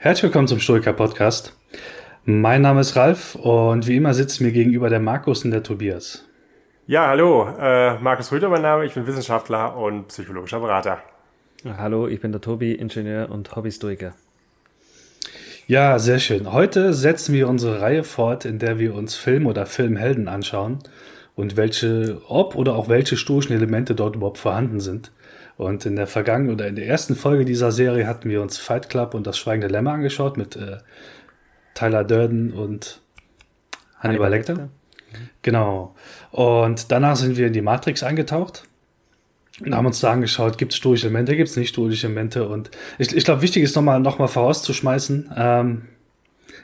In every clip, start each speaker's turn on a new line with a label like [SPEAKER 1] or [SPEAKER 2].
[SPEAKER 1] Herzlich willkommen zum Stoiker Podcast. Mein Name ist Ralf und wie immer sitzt mir gegenüber der Markus und der Tobias.
[SPEAKER 2] Ja, hallo, äh, Markus Rüther mein Name, ich bin Wissenschaftler und psychologischer Berater.
[SPEAKER 3] Hallo, ich bin der Tobi, Ingenieur und Hobbystoiker.
[SPEAKER 1] Ja, sehr schön. Heute setzen wir unsere Reihe fort, in der wir uns Film oder Filmhelden anschauen und welche, ob oder auch welche stoischen Elemente dort überhaupt vorhanden sind. Und in der vergangenen oder in der ersten Folge dieser Serie hatten wir uns Fight Club und das Schweigende Lämmer angeschaut mit äh, Tyler Durden und Hannibal Lecter. Mhm. Genau. Und danach sind wir in die Matrix eingetaucht und haben uns da angeschaut, gibt es stoische Elemente, gibt es nicht stoische Elemente. Und ich, ich glaube, wichtig ist nochmal noch mal vorauszuschmeißen, ähm,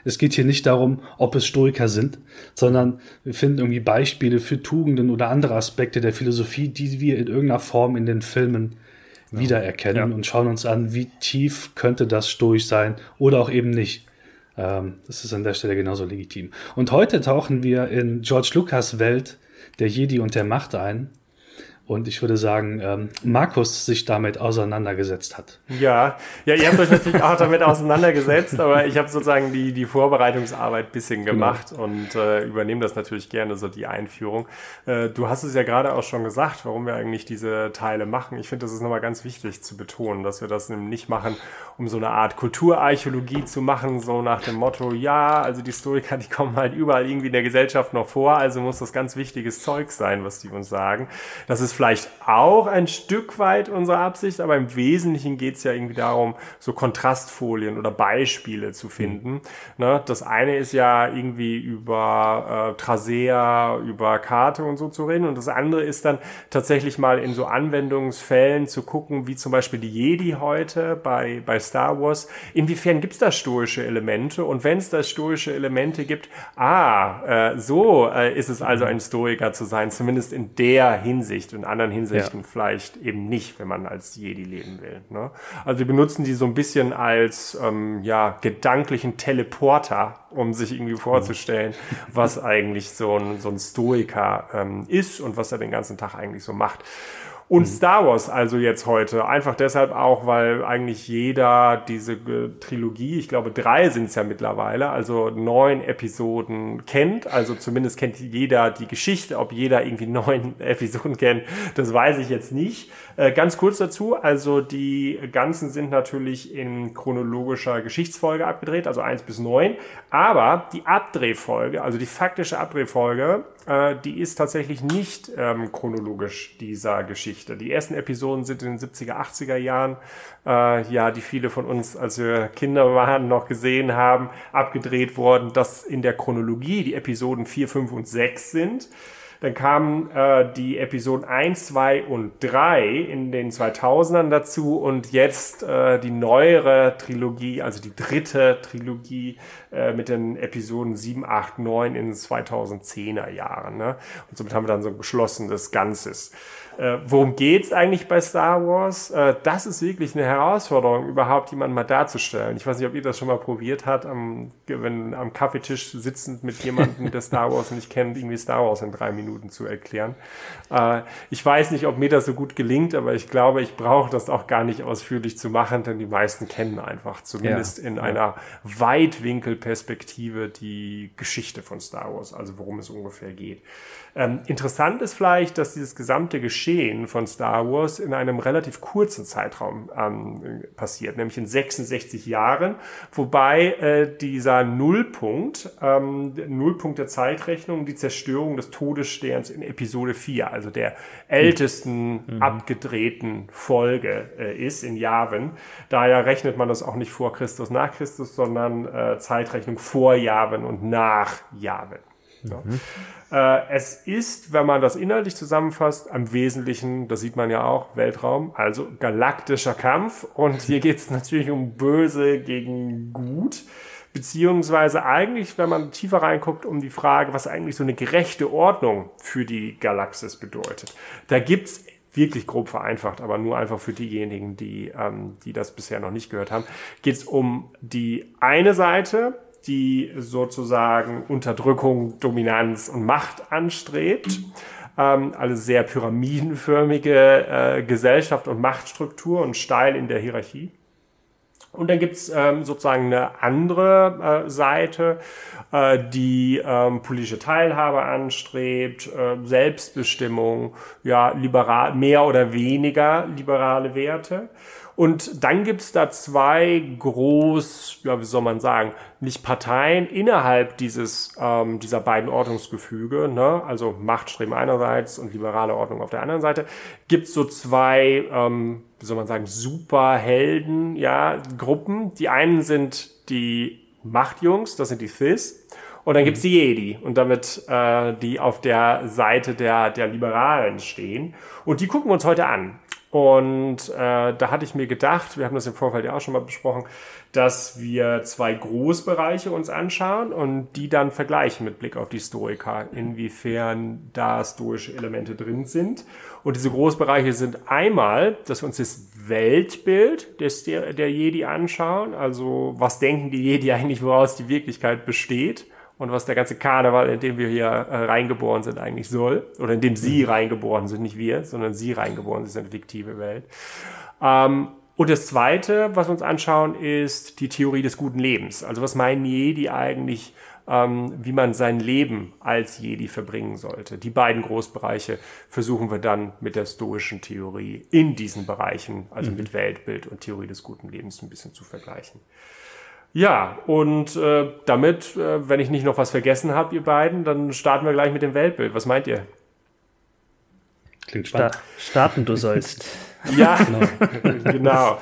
[SPEAKER 1] es geht hier nicht darum, ob es Stoiker sind, sondern wir finden irgendwie Beispiele für Tugenden oder andere Aspekte der Philosophie, die wir in irgendeiner Form in den Filmen wiedererkennen ja. und schauen uns an, wie tief könnte das stoisch sein oder auch eben nicht. Ähm, das ist an der Stelle genauso legitim. Und heute tauchen wir in George Lucas Welt der Jedi und der Macht ein und ich würde sagen, ähm, Markus sich damit auseinandergesetzt hat.
[SPEAKER 2] Ja, ja, ihr habt euch natürlich auch damit auseinandergesetzt, aber ich habe sozusagen die, die Vorbereitungsarbeit bisschen genau. gemacht genau. und äh, übernehme das natürlich gerne, so die Einführung. Äh, du hast es ja gerade auch schon gesagt, warum wir eigentlich diese Teile machen. Ich finde, das ist nochmal ganz wichtig zu betonen, dass wir das nicht machen, um so eine Art Kulturarchäologie zu machen, so nach dem Motto, ja, also die Historiker, die kommen halt überall irgendwie in der Gesellschaft noch vor, also muss das ganz wichtiges Zeug sein, was die uns sagen. Das ist vielleicht auch ein Stück weit unsere Absicht, aber im Wesentlichen geht es ja irgendwie darum, so Kontrastfolien oder Beispiele zu finden. Mhm. Ne? Das eine ist ja irgendwie über äh, Trasea, über Karte und so zu reden und das andere ist dann tatsächlich mal in so Anwendungsfällen zu gucken, wie zum Beispiel die Jedi heute bei, bei Star Wars. Inwiefern gibt es da stoische Elemente und wenn es da stoische Elemente gibt, ah, äh, so äh, ist es also ein Stoiker zu sein, zumindest in der Hinsicht. Und anderen Hinsichten ja. vielleicht eben nicht, wenn man als Jedi leben will. Ne? Also wir benutzen die so ein bisschen als ähm, ja, gedanklichen Teleporter, um sich irgendwie vorzustellen, was eigentlich so ein, so ein Stoiker ähm, ist und was er den ganzen Tag eigentlich so macht. Und mhm. Star Wars also jetzt heute. Einfach deshalb auch, weil eigentlich jeder diese Trilogie, ich glaube drei sind es ja mittlerweile, also neun Episoden kennt. Also zumindest kennt jeder die Geschichte. Ob jeder irgendwie neun Episoden kennt, das weiß ich jetzt nicht. Äh, ganz kurz dazu, also die ganzen sind natürlich in chronologischer Geschichtsfolge abgedreht, also eins bis neun. Aber die Abdrehfolge, also die faktische Abdrehfolge, äh, die ist tatsächlich nicht ähm, chronologisch dieser Geschichte. Die ersten Episoden sind in den 70er, 80er Jahren, äh, ja, die viele von uns, als wir Kinder waren, noch gesehen haben, abgedreht worden, dass in der Chronologie die Episoden 4, 5 und 6 sind. Dann kamen äh, die Episoden 1, 2 und 3 in den 2000ern dazu und jetzt äh, die neuere Trilogie, also die dritte Trilogie äh, mit den Episoden 7, 8, 9 in den 2010er Jahren. Ne? Und somit haben wir dann so ein geschlossenes Ganzes. Äh, worum geht's eigentlich bei Star Wars? Äh, das ist wirklich eine Herausforderung, überhaupt jemanden mal darzustellen. Ich weiß nicht, ob ihr das schon mal probiert habt, am, wenn am Kaffeetisch sitzend mit jemandem, der Star Wars nicht kennt, irgendwie Star Wars in drei Minuten zu erklären. Äh, ich weiß nicht, ob mir das so gut gelingt, aber ich glaube, ich brauche das auch gar nicht ausführlich zu machen, denn die meisten kennen einfach, zumindest ja. in einer Weitwinkelperspektive, die Geschichte von Star Wars, also worum es ungefähr geht. Ähm, interessant ist vielleicht, dass dieses gesamte Geschehen von Star Wars in einem relativ kurzen Zeitraum ähm, passiert, nämlich in 66 Jahren, wobei äh, dieser Nullpunkt, ähm, Nullpunkt der Zeitrechnung, die Zerstörung des Todessterns in Episode 4, also der ältesten mhm. abgedrehten Folge äh, ist in Jahren. Daher rechnet man das auch nicht vor Christus, nach Christus, sondern äh, Zeitrechnung vor Jahren und nach Jahren. Ja. Mhm. Äh, es ist, wenn man das inhaltlich zusammenfasst, am Wesentlichen, das sieht man ja auch, Weltraum, also galaktischer Kampf. Und hier geht es natürlich um Böse gegen Gut. beziehungsweise eigentlich, wenn man tiefer reinguckt, um die Frage, was eigentlich so eine gerechte Ordnung für die Galaxis bedeutet. Da gibt's wirklich grob vereinfacht, aber nur einfach für diejenigen, die, ähm, die das bisher noch nicht gehört haben, geht es um die eine Seite, die sozusagen Unterdrückung, Dominanz und Macht anstrebt. Ähm, also sehr pyramidenförmige äh, Gesellschaft und Machtstruktur und steil in der Hierarchie. Und dann gibt's ähm, sozusagen eine andere äh, Seite, äh, die ähm, politische Teilhabe anstrebt, äh, Selbstbestimmung, ja, liberal, mehr oder weniger liberale Werte. Und dann gibt's da zwei groß, ja, wie soll man sagen, nicht Parteien innerhalb dieses, ähm, dieser beiden Ordnungsgefüge, ne? also Machtstreben einerseits und liberale Ordnung auf der anderen Seite, gibt's so zwei, ähm, wie soll man sagen, Superhelden, ja, Gruppen. Die einen sind die Machtjungs, das sind die Thys. Und dann gibt's die Jedi und damit äh, die auf der Seite der, der Liberalen stehen. Und die gucken wir uns heute an. Und äh, da hatte ich mir gedacht, wir haben das im Vorfeld ja auch schon mal besprochen, dass wir zwei Großbereiche uns anschauen und die dann vergleichen mit Blick auf die Stoiker, inwiefern da stoische Elemente drin sind. Und diese Großbereiche sind einmal, dass wir uns das Weltbild des, der, der Jedi anschauen, also was denken die Jedi eigentlich, woraus die Wirklichkeit besteht und was der ganze Karneval, in dem wir hier äh, reingeboren sind, eigentlich soll. Oder in dem sie mhm. reingeboren sind, nicht wir, sondern sie reingeboren sind, eine fiktive Welt. Ähm, und das Zweite, was wir uns anschauen, ist die Theorie des guten Lebens. Also was meinen Jedi eigentlich, ähm, wie man sein Leben als Jedi verbringen sollte. Die beiden Großbereiche versuchen wir dann mit der stoischen Theorie in diesen Bereichen, also mhm. mit Weltbild und Theorie des guten Lebens, ein bisschen zu vergleichen. Ja, und äh, damit, äh, wenn ich nicht noch was vergessen habe, ihr beiden, dann starten wir gleich mit dem Weltbild. Was meint ihr?
[SPEAKER 3] Klingt spannend. Sta starten du sollst.
[SPEAKER 2] ja, genau. genau.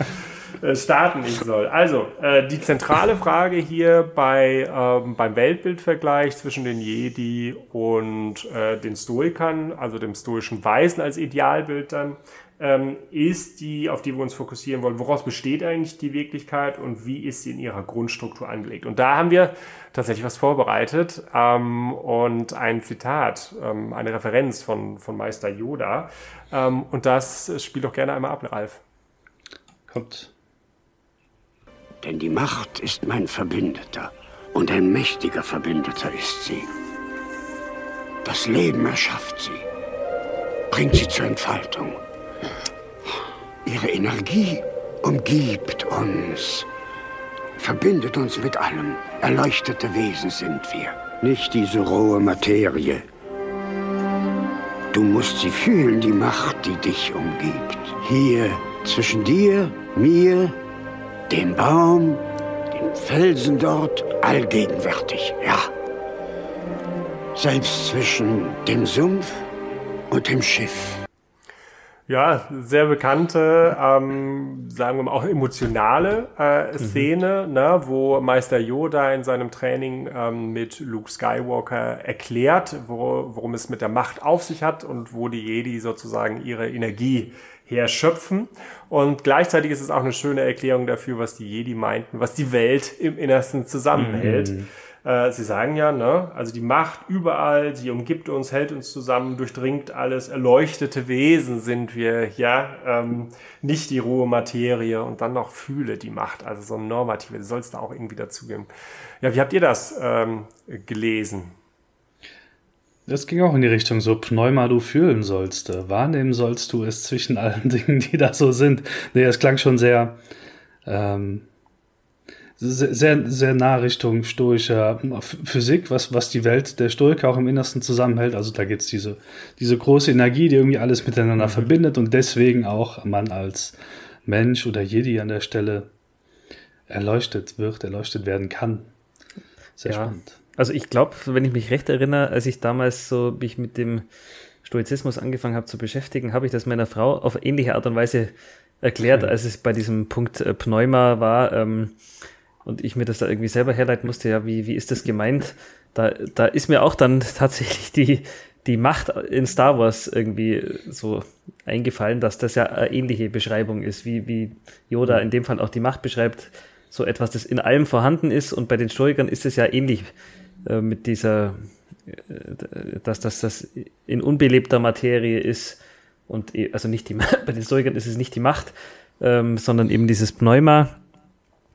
[SPEAKER 2] Äh, starten ich soll. Also, äh, die zentrale Frage hier bei, ähm, beim Weltbildvergleich zwischen den Jedi und äh, den Stoikern, also dem stoischen Weisen als Idealbild dann, ähm, ist die, auf die wir uns fokussieren wollen. Woraus besteht eigentlich die Wirklichkeit und wie ist sie in ihrer Grundstruktur angelegt? Und da haben wir tatsächlich was vorbereitet ähm, und ein Zitat, ähm, eine Referenz von, von Meister Yoda. Ähm, und das spielt doch gerne einmal ab, Ralf.
[SPEAKER 4] Kommt. Denn die Macht ist mein Verbündeter und ein mächtiger Verbündeter ist sie. Das Leben erschafft sie, bringt sie zur Entfaltung. Ihre Energie umgibt uns, verbindet uns mit allem. Erleuchtete Wesen sind wir, nicht diese rohe Materie. Du musst sie fühlen, die Macht, die dich umgibt. Hier zwischen dir, mir, dem Baum, dem Felsen dort, allgegenwärtig, ja. Selbst zwischen dem Sumpf und dem Schiff.
[SPEAKER 2] Ja, sehr bekannte, ähm, sagen wir mal auch emotionale äh, mhm. Szene, mhm. ne, wo Meister Yoda in seinem Training ähm, mit Luke Skywalker erklärt, wo, worum es mit der Macht auf sich hat und wo die Jedi sozusagen ihre Energie herschöpfen. Und gleichzeitig ist es auch eine schöne Erklärung dafür, was die Jedi meinten, was die Welt im Innersten zusammenhält. Mhm. Äh, sie sagen ja, ne, also die Macht überall, sie umgibt uns, hält uns zusammen, durchdringt alles, erleuchtete Wesen sind wir, ja, ähm, nicht die rohe Materie und dann noch fühle die Macht, also so ein normative, soll es da auch irgendwie dazugeben. Ja, wie habt ihr das ähm, gelesen?
[SPEAKER 1] Das ging auch in die Richtung, so Pneuma du fühlen sollst, wahrnehmen sollst du es zwischen allen Dingen, die da so sind. Nee, es klang schon sehr, ähm, sehr, sehr nah Richtung stoischer Physik, was, was die Welt der Stoiker auch im Innersten zusammenhält. Also da gibt's diese, diese große Energie, die irgendwie alles miteinander mhm. verbindet und deswegen auch man als Mensch oder Jedi an der Stelle erleuchtet wird, erleuchtet werden kann.
[SPEAKER 3] Sehr ja. spannend. Also ich glaube, wenn ich mich recht erinnere, als ich damals so mich mit dem Stoizismus angefangen habe zu beschäftigen, habe ich das meiner Frau auf ähnliche Art und Weise erklärt, als es bei diesem Punkt äh, Pneuma war. Ähm, und ich mir das da irgendwie selber herleiten musste, ja, wie, wie ist das gemeint? Da, da ist mir auch dann tatsächlich die, die Macht in Star Wars irgendwie so eingefallen, dass das ja eine ähnliche Beschreibung ist, wie, wie Yoda in dem Fall auch die Macht beschreibt. so etwas, das in allem vorhanden ist. Und bei den Stoikern ist es ja ähnlich äh, mit dieser, äh, dass das, das in unbelebter Materie ist. Und e, also nicht die, bei den Stoikern ist es nicht die Macht, ähm, sondern eben dieses Pneuma.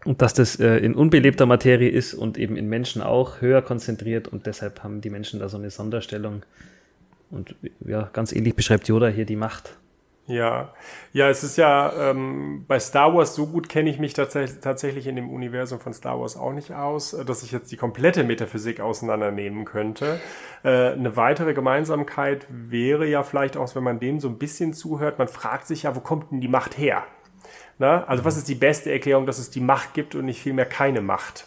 [SPEAKER 3] Und dass das äh, in unbelebter Materie ist und eben in Menschen auch höher konzentriert. Und deshalb haben die Menschen da so eine Sonderstellung. Und ja, ganz ähnlich beschreibt Yoda hier die Macht.
[SPEAKER 2] Ja, ja, es ist ja ähm, bei Star Wars so gut kenne ich mich tats tatsächlich in dem Universum von Star Wars auch nicht aus, äh, dass ich jetzt die komplette Metaphysik auseinandernehmen könnte. Äh, eine weitere Gemeinsamkeit wäre ja vielleicht auch, wenn man dem so ein bisschen zuhört, man fragt sich ja, wo kommt denn die Macht her? Na? Also was ist die beste Erklärung, dass es die Macht gibt und nicht vielmehr keine Macht?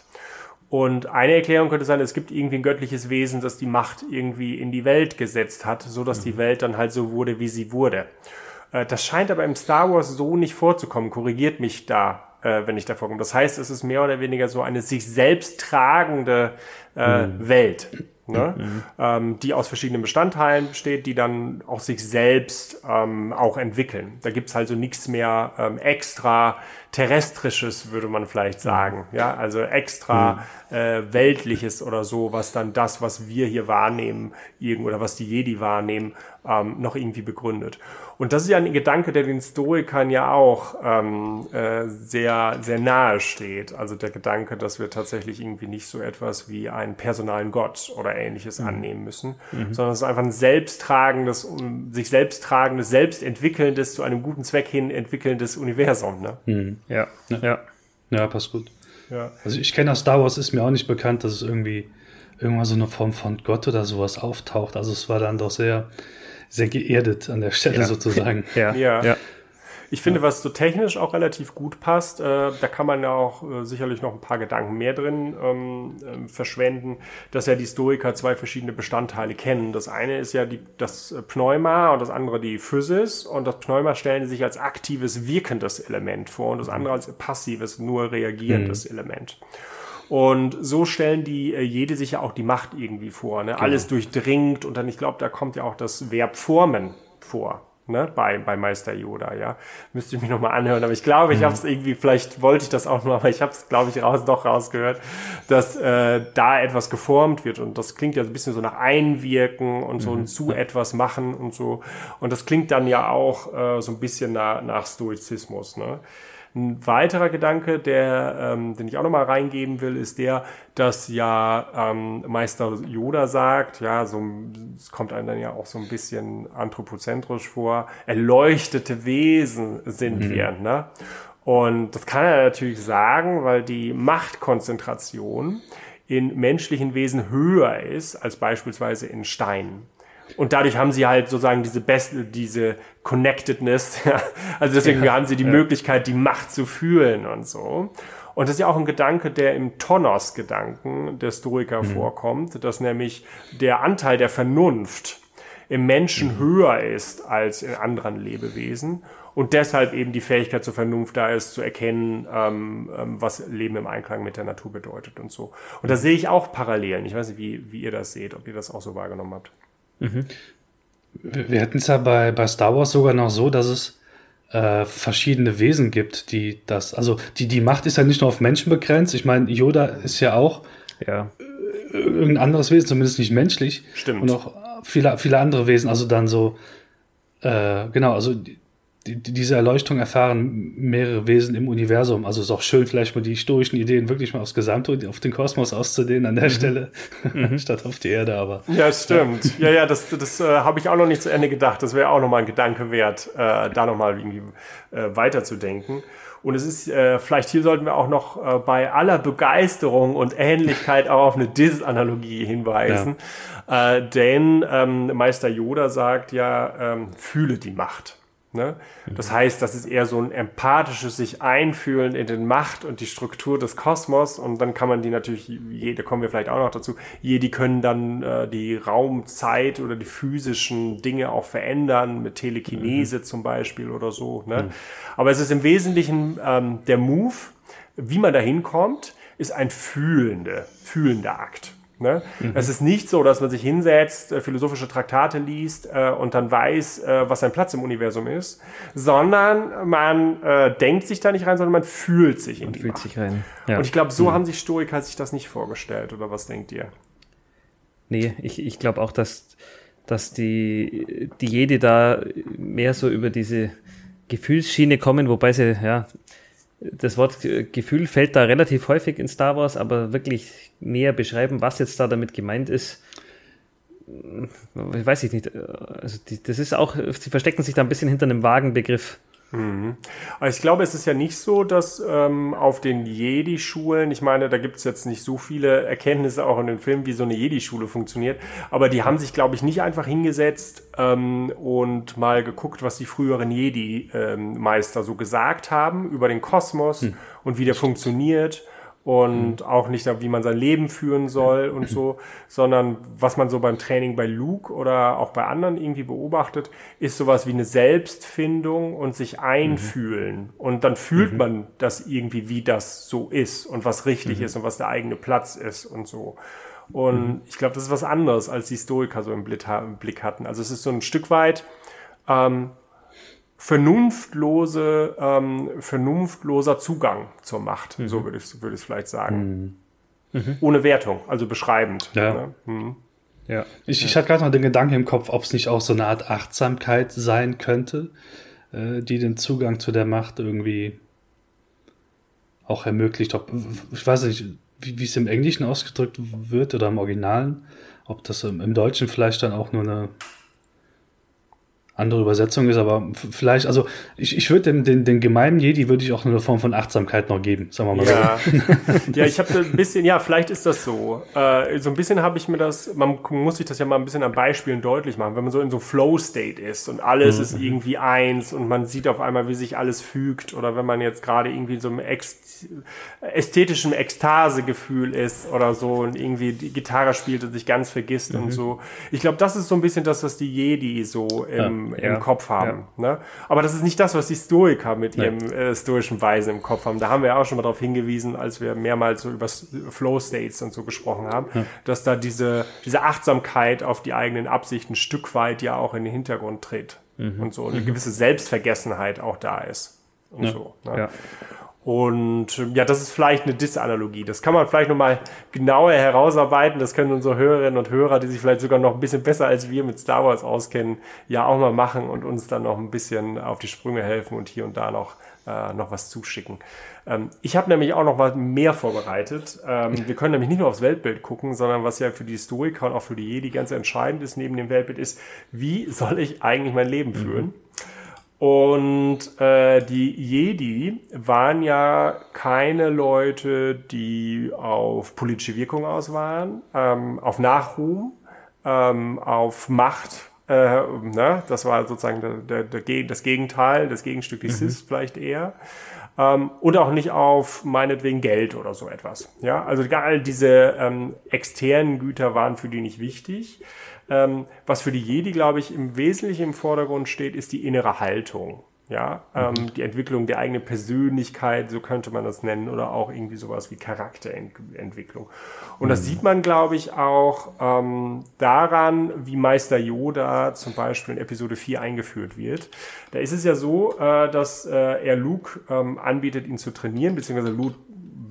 [SPEAKER 2] Und eine Erklärung könnte sein, es gibt irgendwie ein göttliches Wesen, das die Macht irgendwie in die Welt gesetzt hat, so dass die Welt dann halt so wurde, wie sie wurde. Äh, das scheint aber im Star Wars so nicht vorzukommen. Korrigiert mich da, äh, wenn ich davor komme. Das heißt, es ist mehr oder weniger so eine sich selbst tragende äh, mhm. Welt. Ne? Mhm. Ähm, die aus verschiedenen Bestandteilen besteht, die dann auch sich selbst ähm, auch entwickeln. Da gibt's halt so nichts mehr ähm, extra terrestrisches, würde man vielleicht sagen. Ja, also extra mhm. äh, weltliches oder so, was dann das, was wir hier wahrnehmen, irgend oder was die Jedi wahrnehmen, ähm, noch irgendwie begründet. Und das ist ja ein Gedanke, der den Stoikern ja auch ähm, äh, sehr, sehr nahe steht. Also der Gedanke, dass wir tatsächlich irgendwie nicht so etwas wie einen personalen Gott oder ähnliches mhm. annehmen müssen, mhm. sondern es ist einfach ein selbsttragendes, um, sich selbsttragendes, selbstentwickelndes, zu einem guten Zweck hin entwickelndes Universum. Ne?
[SPEAKER 1] Mhm. Ja. ja. ja. Ja, passt gut. Ja. Also ich kenne aus Star Wars, ist mir auch nicht bekannt, dass es irgendwie irgendwann so eine Form von Gott oder sowas auftaucht. Also es war dann doch sehr sehr geerdet an der Stelle ja. sozusagen.
[SPEAKER 2] ja. ja. ja. Ich finde, was so technisch auch relativ gut passt, äh, da kann man ja auch äh, sicherlich noch ein paar Gedanken mehr drin ähm, äh, verschwenden, dass ja die Stoiker zwei verschiedene Bestandteile kennen. Das eine ist ja die, das Pneuma und das andere die Physis. Und das Pneuma stellen sie sich als aktives, wirkendes Element vor und das andere als passives, nur reagierendes mhm. Element. Und so stellen die äh, jede sich ja auch die Macht irgendwie vor. Ne? Genau. Alles durchdringt und dann, ich glaube, da kommt ja auch das Verb formen vor. Ne, bei, bei Meister Yoda, ja. Müsste ich mich nochmal anhören, aber ich glaube, ich mhm. habe es irgendwie, vielleicht wollte ich das auch nur, aber ich habe es, glaube ich, raus, doch rausgehört, dass äh, da etwas geformt wird und das klingt ja so ein bisschen so nach Einwirken und so mhm. ein zu etwas machen und so und das klingt dann ja auch äh, so ein bisschen nach, nach Stoizismus, ne. Ein weiterer Gedanke, der, ähm, den ich auch nochmal reingeben will, ist der, dass ja ähm, Meister Yoda sagt, ja, so es kommt einem dann ja auch so ein bisschen anthropozentrisch vor, erleuchtete Wesen sind mhm. wir, ne? Und das kann er natürlich sagen, weil die Machtkonzentration in menschlichen Wesen höher ist als beispielsweise in Steinen. Und dadurch haben sie halt sozusagen diese beste, diese Connectedness. also deswegen ja, haben sie die ja. Möglichkeit, die Macht zu fühlen und so. Und das ist ja auch ein Gedanke, der im Tonos-Gedanken der Stoiker mhm. vorkommt, dass nämlich der Anteil der Vernunft im Menschen mhm. höher ist als in anderen Lebewesen und deshalb eben die Fähigkeit zur Vernunft da ist, zu erkennen, ähm, ähm, was Leben im Einklang mit der Natur bedeutet und so. Und da sehe ich auch Parallelen. Ich weiß nicht, wie, wie ihr das seht, ob ihr das auch so wahrgenommen habt. Mhm.
[SPEAKER 1] Wir hätten es ja bei, bei Star Wars sogar noch so, dass es äh, verschiedene Wesen gibt, die das, also die, die Macht ist ja nicht nur auf Menschen begrenzt. Ich meine, Yoda ist ja auch ja. Äh, irgendein anderes Wesen, zumindest nicht menschlich.
[SPEAKER 2] Stimmt.
[SPEAKER 1] Und auch viele, viele andere Wesen, also dann so, äh, genau, also die, diese Erleuchtung erfahren mehrere Wesen im Universum. Also ist auch schön, vielleicht mal die stoischen Ideen wirklich mal aufs Gesamte auf den Kosmos auszudehnen an der mhm. Stelle, mhm. statt auf die Erde. Aber
[SPEAKER 2] ja, stimmt. Ja, ja, das, das äh, habe ich auch noch nicht zu Ende gedacht. Das wäre auch noch mal ein Gedanke wert, äh, da noch mal irgendwie äh, weiterzudenken. Und es ist, äh, vielleicht hier sollten wir auch noch äh, bei aller Begeisterung und Ähnlichkeit auch auf eine Dis-Analogie hinweisen. Ja. Äh, denn ähm, Meister Yoda sagt ja, ähm, fühle die Macht. Ne? Das heißt, das ist eher so ein empathisches sich einfühlen in den Macht und die Struktur des Kosmos und dann kann man die natürlich, da kommen wir vielleicht auch noch dazu, die können dann äh, die Raumzeit oder die physischen Dinge auch verändern, mit Telekinese mhm. zum Beispiel oder so. Ne? Mhm. Aber es ist im Wesentlichen ähm, der Move, wie man da hinkommt, ist ein fühlende, fühlender Akt. Ne? Mhm. Es ist nicht so, dass man sich hinsetzt, äh, philosophische Traktate liest äh, und dann weiß, äh, was sein Platz im Universum ist, sondern man äh, denkt sich da nicht rein, sondern man fühlt sich in
[SPEAKER 3] man
[SPEAKER 2] die
[SPEAKER 3] fühlt
[SPEAKER 2] Macht.
[SPEAKER 3] sich rein.
[SPEAKER 2] Ja. Und ich glaube, so mhm. haben sich Stoiker sich das nicht vorgestellt, oder was denkt ihr?
[SPEAKER 3] Nee, ich, ich glaube auch, dass, dass die, die Jedi da mehr so über diese Gefühlsschiene kommen, wobei sie, ja, das Wort Gefühl fällt da relativ häufig in Star Wars, aber wirklich näher beschreiben, was jetzt da damit gemeint ist, weiß ich nicht. Also die, das ist auch, sie verstecken sich da ein bisschen hinter einem vagen Begriff.
[SPEAKER 2] Mhm. Ich glaube, es ist ja nicht so, dass ähm, auf den Jedi-Schulen, ich meine, da gibt es jetzt nicht so viele Erkenntnisse auch in den Filmen, wie so eine Jedi-Schule funktioniert, aber die haben sich, glaube ich, nicht einfach hingesetzt ähm, und mal geguckt, was die früheren Jedi-Meister ähm, so gesagt haben über den Kosmos hm. und wie der funktioniert und mhm. auch nicht, wie man sein Leben führen soll und so, sondern was man so beim Training bei Luke oder auch bei anderen irgendwie beobachtet, ist sowas wie eine Selbstfindung und sich einfühlen. Mhm. Und dann fühlt mhm. man das irgendwie, wie das so ist und was richtig mhm. ist und was der eigene Platz ist und so. Und mhm. ich glaube, das ist was anderes, als die Stoiker so im Blick hatten. Also es ist so ein Stück weit, ähm, vernunftlose, ähm, vernunftloser Zugang zur Macht, mhm. so würde ich würde ich vielleicht sagen. Mhm. mhm. Ohne Wertung, also beschreibend.
[SPEAKER 1] Ja.
[SPEAKER 2] Ne? Mhm.
[SPEAKER 1] ja. Ich, ja. ich hatte gerade noch den Gedanken im Kopf, ob es nicht auch so eine Art Achtsamkeit sein könnte, äh, die den Zugang zu der Macht irgendwie auch ermöglicht. Ob, ich weiß nicht, wie es im Englischen ausgedrückt wird oder im Originalen, ob das im, im Deutschen vielleicht dann auch nur eine andere Übersetzung ist, aber vielleicht, also ich, ich würde den, den, den gemeinen Jedi würde ich auch eine Form von Achtsamkeit noch geben, sagen wir mal
[SPEAKER 2] ja. so. ja, ich habe ein bisschen, ja, vielleicht ist das so. Äh, so ein bisschen habe ich mir das, man muss sich das ja mal ein bisschen an Beispielen deutlich machen, wenn man so in so Flow-State ist und alles mhm. ist irgendwie eins und man sieht auf einmal, wie sich alles fügt oder wenn man jetzt gerade irgendwie so im Ex ästhetischen Ekstasegefühl ist oder so und irgendwie die Gitarre spielt und sich ganz vergisst mhm. und so. Ich glaube, das ist so ein bisschen das, was die Jedi so im, ja im, ja. Kopf haben. Ja. Ne? Aber das ist nicht das, was die Stoiker mit ihrem äh, stoischen Weise im Kopf haben. Da haben wir ja auch schon mal darauf hingewiesen, als wir mehrmals so über Flow States und so gesprochen haben, ja. dass da diese, diese Achtsamkeit auf die eigenen Absichten ein Stück weit ja auch in den Hintergrund tritt. Mhm. Und so eine mhm. gewisse Selbstvergessenheit auch da ist. Und so. Ne? Und ähm, ja, das ist vielleicht eine Disanalogie. Das kann man vielleicht nochmal genauer herausarbeiten. Das können unsere Hörerinnen und Hörer, die sich vielleicht sogar noch ein bisschen besser als wir mit Star Wars auskennen, ja auch mal machen und uns dann noch ein bisschen auf die Sprünge helfen und hier und da noch, äh, noch was zuschicken. Ähm, ich habe nämlich auch noch was mehr vorbereitet. Ähm, wir können nämlich nicht nur aufs Weltbild gucken, sondern was ja für die Historiker und auch für die Jedi ganz entscheidend ist neben dem Weltbild ist, wie soll ich eigentlich mein Leben führen? Mhm. Und äh, die Jedi waren ja keine Leute, die auf politische Wirkung aus waren, ähm, auf Nachruhm, ähm, auf Macht. Äh, ne? Das war sozusagen der, der, der, das Gegenteil, das Gegenstück, die mhm. Sis vielleicht eher. Ähm, und auch nicht auf meinetwegen Geld oder so etwas. Ja, also all diese ähm, externen Güter waren für die nicht wichtig. Ähm, was für die Jedi, glaube ich, im Wesentlichen im Vordergrund steht, ist die innere Haltung. Ja, ähm, mhm. die Entwicklung der eigenen Persönlichkeit, so könnte man das nennen, oder auch irgendwie sowas wie Charakterentwicklung. Und mhm. das sieht man, glaube ich, auch ähm, daran, wie Meister Yoda zum Beispiel in Episode 4 eingeführt wird. Da ist es ja so, äh, dass äh, er Luke ähm, anbietet, ihn zu trainieren, beziehungsweise Luke,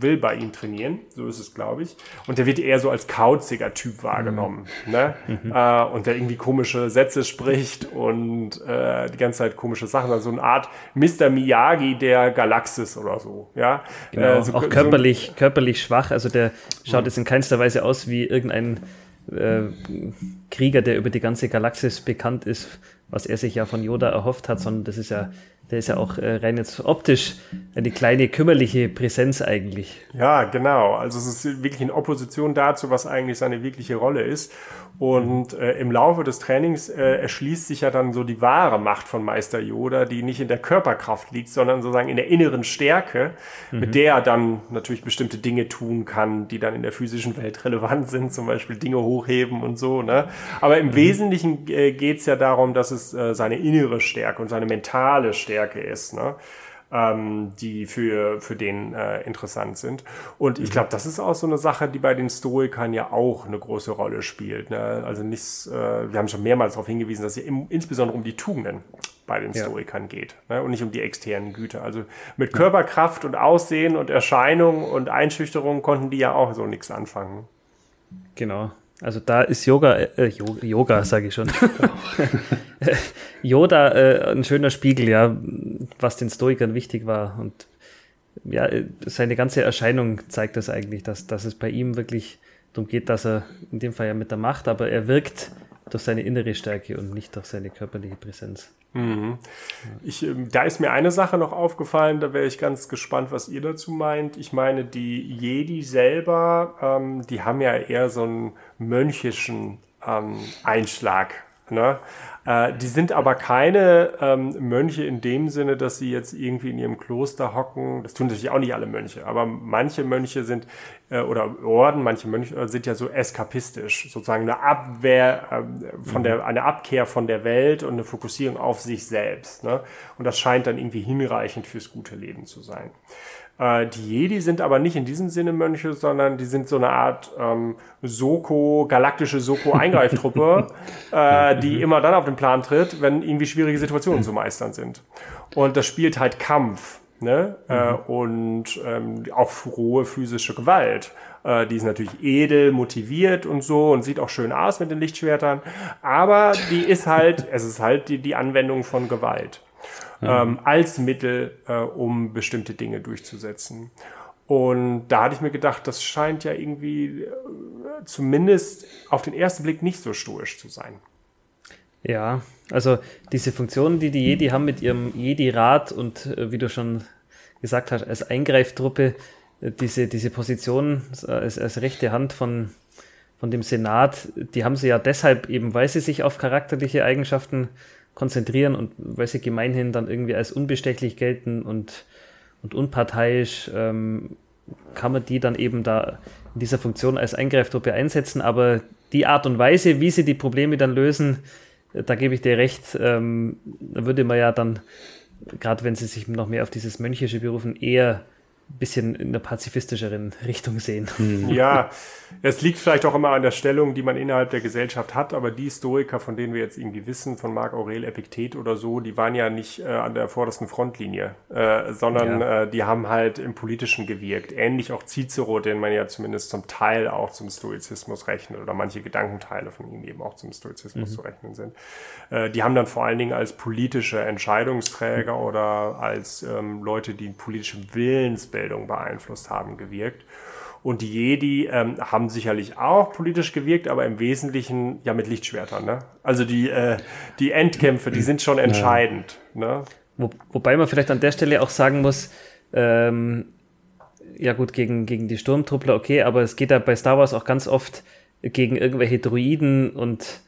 [SPEAKER 2] will bei ihm trainieren, so ist es, glaube ich. Und der wird eher so als kauziger Typ wahrgenommen, mhm. ne? Mhm. Äh, und der irgendwie komische Sätze spricht und äh, die ganze Zeit komische Sachen, also so eine Art Mr. Miyagi der Galaxis oder so, ja.
[SPEAKER 3] Genau, äh, so, auch körperlich, so, körperlich schwach, also der schaut mhm. jetzt in keinster Weise aus wie irgendein äh, Krieger, der über die ganze Galaxis bekannt ist, was er sich ja von Yoda erhofft hat, sondern das ist ja der ist ja auch äh, rein jetzt optisch eine kleine kümmerliche Präsenz eigentlich.
[SPEAKER 2] Ja, genau. Also es ist wirklich in Opposition dazu, was eigentlich seine wirkliche Rolle ist. Und äh, im Laufe des Trainings äh, erschließt sich ja dann so die wahre Macht von Meister Yoda, die nicht in der Körperkraft liegt, sondern sozusagen in der inneren Stärke, mhm. mit der er dann natürlich bestimmte Dinge tun kann, die dann in der physischen Welt relevant sind, zum Beispiel Dinge hochheben und so. Ne? Aber im mhm. Wesentlichen äh, geht es ja darum, dass es äh, seine innere Stärke und seine mentale Stärke ist. Ne? ähm, die für, für den äh, interessant sind. Und ich glaube, das ist auch so eine Sache, die bei den Stoikern ja auch eine große Rolle spielt. Ne? Also nichts, äh, wir haben schon mehrmals darauf hingewiesen, dass es im, insbesondere um die Tugenden bei den ja. Stoikern geht ne? und nicht um die externen Güter. Also mit Körperkraft und Aussehen und Erscheinung und Einschüchterung konnten die ja auch so nichts anfangen.
[SPEAKER 3] Genau. Also da ist Yoga, äh, Yoga, Yoga sage ich schon. Yoda äh, ein schöner Spiegel, ja, was den Stoikern wichtig war. Und ja, seine ganze Erscheinung zeigt das eigentlich, dass, dass es bei ihm wirklich darum geht, dass er in dem Fall ja mit der Macht, aber er wirkt durch seine innere Stärke und nicht durch seine körperliche Präsenz.
[SPEAKER 2] Mhm. Ich, ähm, da ist mir eine Sache noch aufgefallen, da wäre ich ganz gespannt, was ihr dazu meint. Ich meine, die Jedi selber, ähm, die haben ja eher so einen mönchischen ähm, Einschlag. Ne? Äh, die sind aber keine ähm, Mönche in dem Sinne, dass sie jetzt irgendwie in ihrem Kloster hocken. Das tun natürlich auch nicht alle Mönche, aber manche Mönche sind, äh, oder Orden, manche Mönche äh, sind ja so eskapistisch, sozusagen eine Abwehr äh, von der, eine Abkehr von der Welt und eine Fokussierung auf sich selbst. Ne? Und das scheint dann irgendwie hinreichend fürs gute Leben zu sein. Äh, die Jedi sind aber nicht in diesem Sinne Mönche, sondern die sind so eine Art ähm, Soko, galaktische Soko-Eingreiftruppe, äh, die immer dann auf den Plan tritt, wenn irgendwie schwierige Situationen zu meistern sind. Und das spielt halt Kampf. Ne? Mhm. Äh, und ähm, auch rohe physische Gewalt. Äh, die ist natürlich edel, motiviert und so und sieht auch schön aus mit den Lichtschwertern. Aber die ist halt, es ist halt die, die Anwendung von Gewalt ähm, als Mittel, äh, um bestimmte Dinge durchzusetzen. Und da hatte ich mir gedacht, das scheint ja irgendwie äh, zumindest auf den ersten Blick nicht so stoisch zu sein.
[SPEAKER 3] Ja, also diese Funktionen, die die Jedi haben mit ihrem Jedi-Rat und äh, wie du schon gesagt hast, als Eingreiftruppe, äh, diese, diese Position als, als rechte Hand von, von dem Senat, die haben sie ja deshalb eben, weil sie sich auf charakterliche Eigenschaften konzentrieren und weil sie gemeinhin dann irgendwie als unbestechlich gelten und, und unparteiisch, ähm, kann man die dann eben da in dieser Funktion als Eingreiftruppe einsetzen. Aber die Art und Weise, wie sie die Probleme dann lösen, da gebe ich dir recht, ähm, da würde man ja dann, gerade wenn sie sich noch mehr auf dieses Mönchische berufen, eher bisschen in der pazifistischeren Richtung sehen.
[SPEAKER 2] Hm. Ja, es liegt vielleicht auch immer an der Stellung, die man innerhalb der Gesellschaft hat, aber die Stoiker, von denen wir jetzt irgendwie wissen, von Marc Aurel, Epiktet oder so, die waren ja nicht äh, an der vordersten Frontlinie, äh, sondern ja. äh, die haben halt im Politischen gewirkt. Ähnlich auch Cicero, den man ja zumindest zum Teil auch zum Stoizismus rechnet oder manche Gedankenteile von ihm eben auch zum Stoizismus mhm. zu rechnen sind. Äh, die haben dann vor allen Dingen als politische Entscheidungsträger mhm. oder als ähm, Leute, die politische Willensbildung Bildung beeinflusst haben, gewirkt. Und die Jedi ähm, haben sicherlich auch politisch gewirkt, aber im Wesentlichen ja mit Lichtschwertern. Ne? Also die, äh, die Endkämpfe, die sind schon entscheidend. Ja. Ne?
[SPEAKER 3] Wo, wobei man vielleicht an der Stelle auch sagen muss, ähm, ja gut, gegen, gegen die Sturmtruppler, okay, aber es geht ja bei Star Wars auch ganz oft gegen irgendwelche Druiden und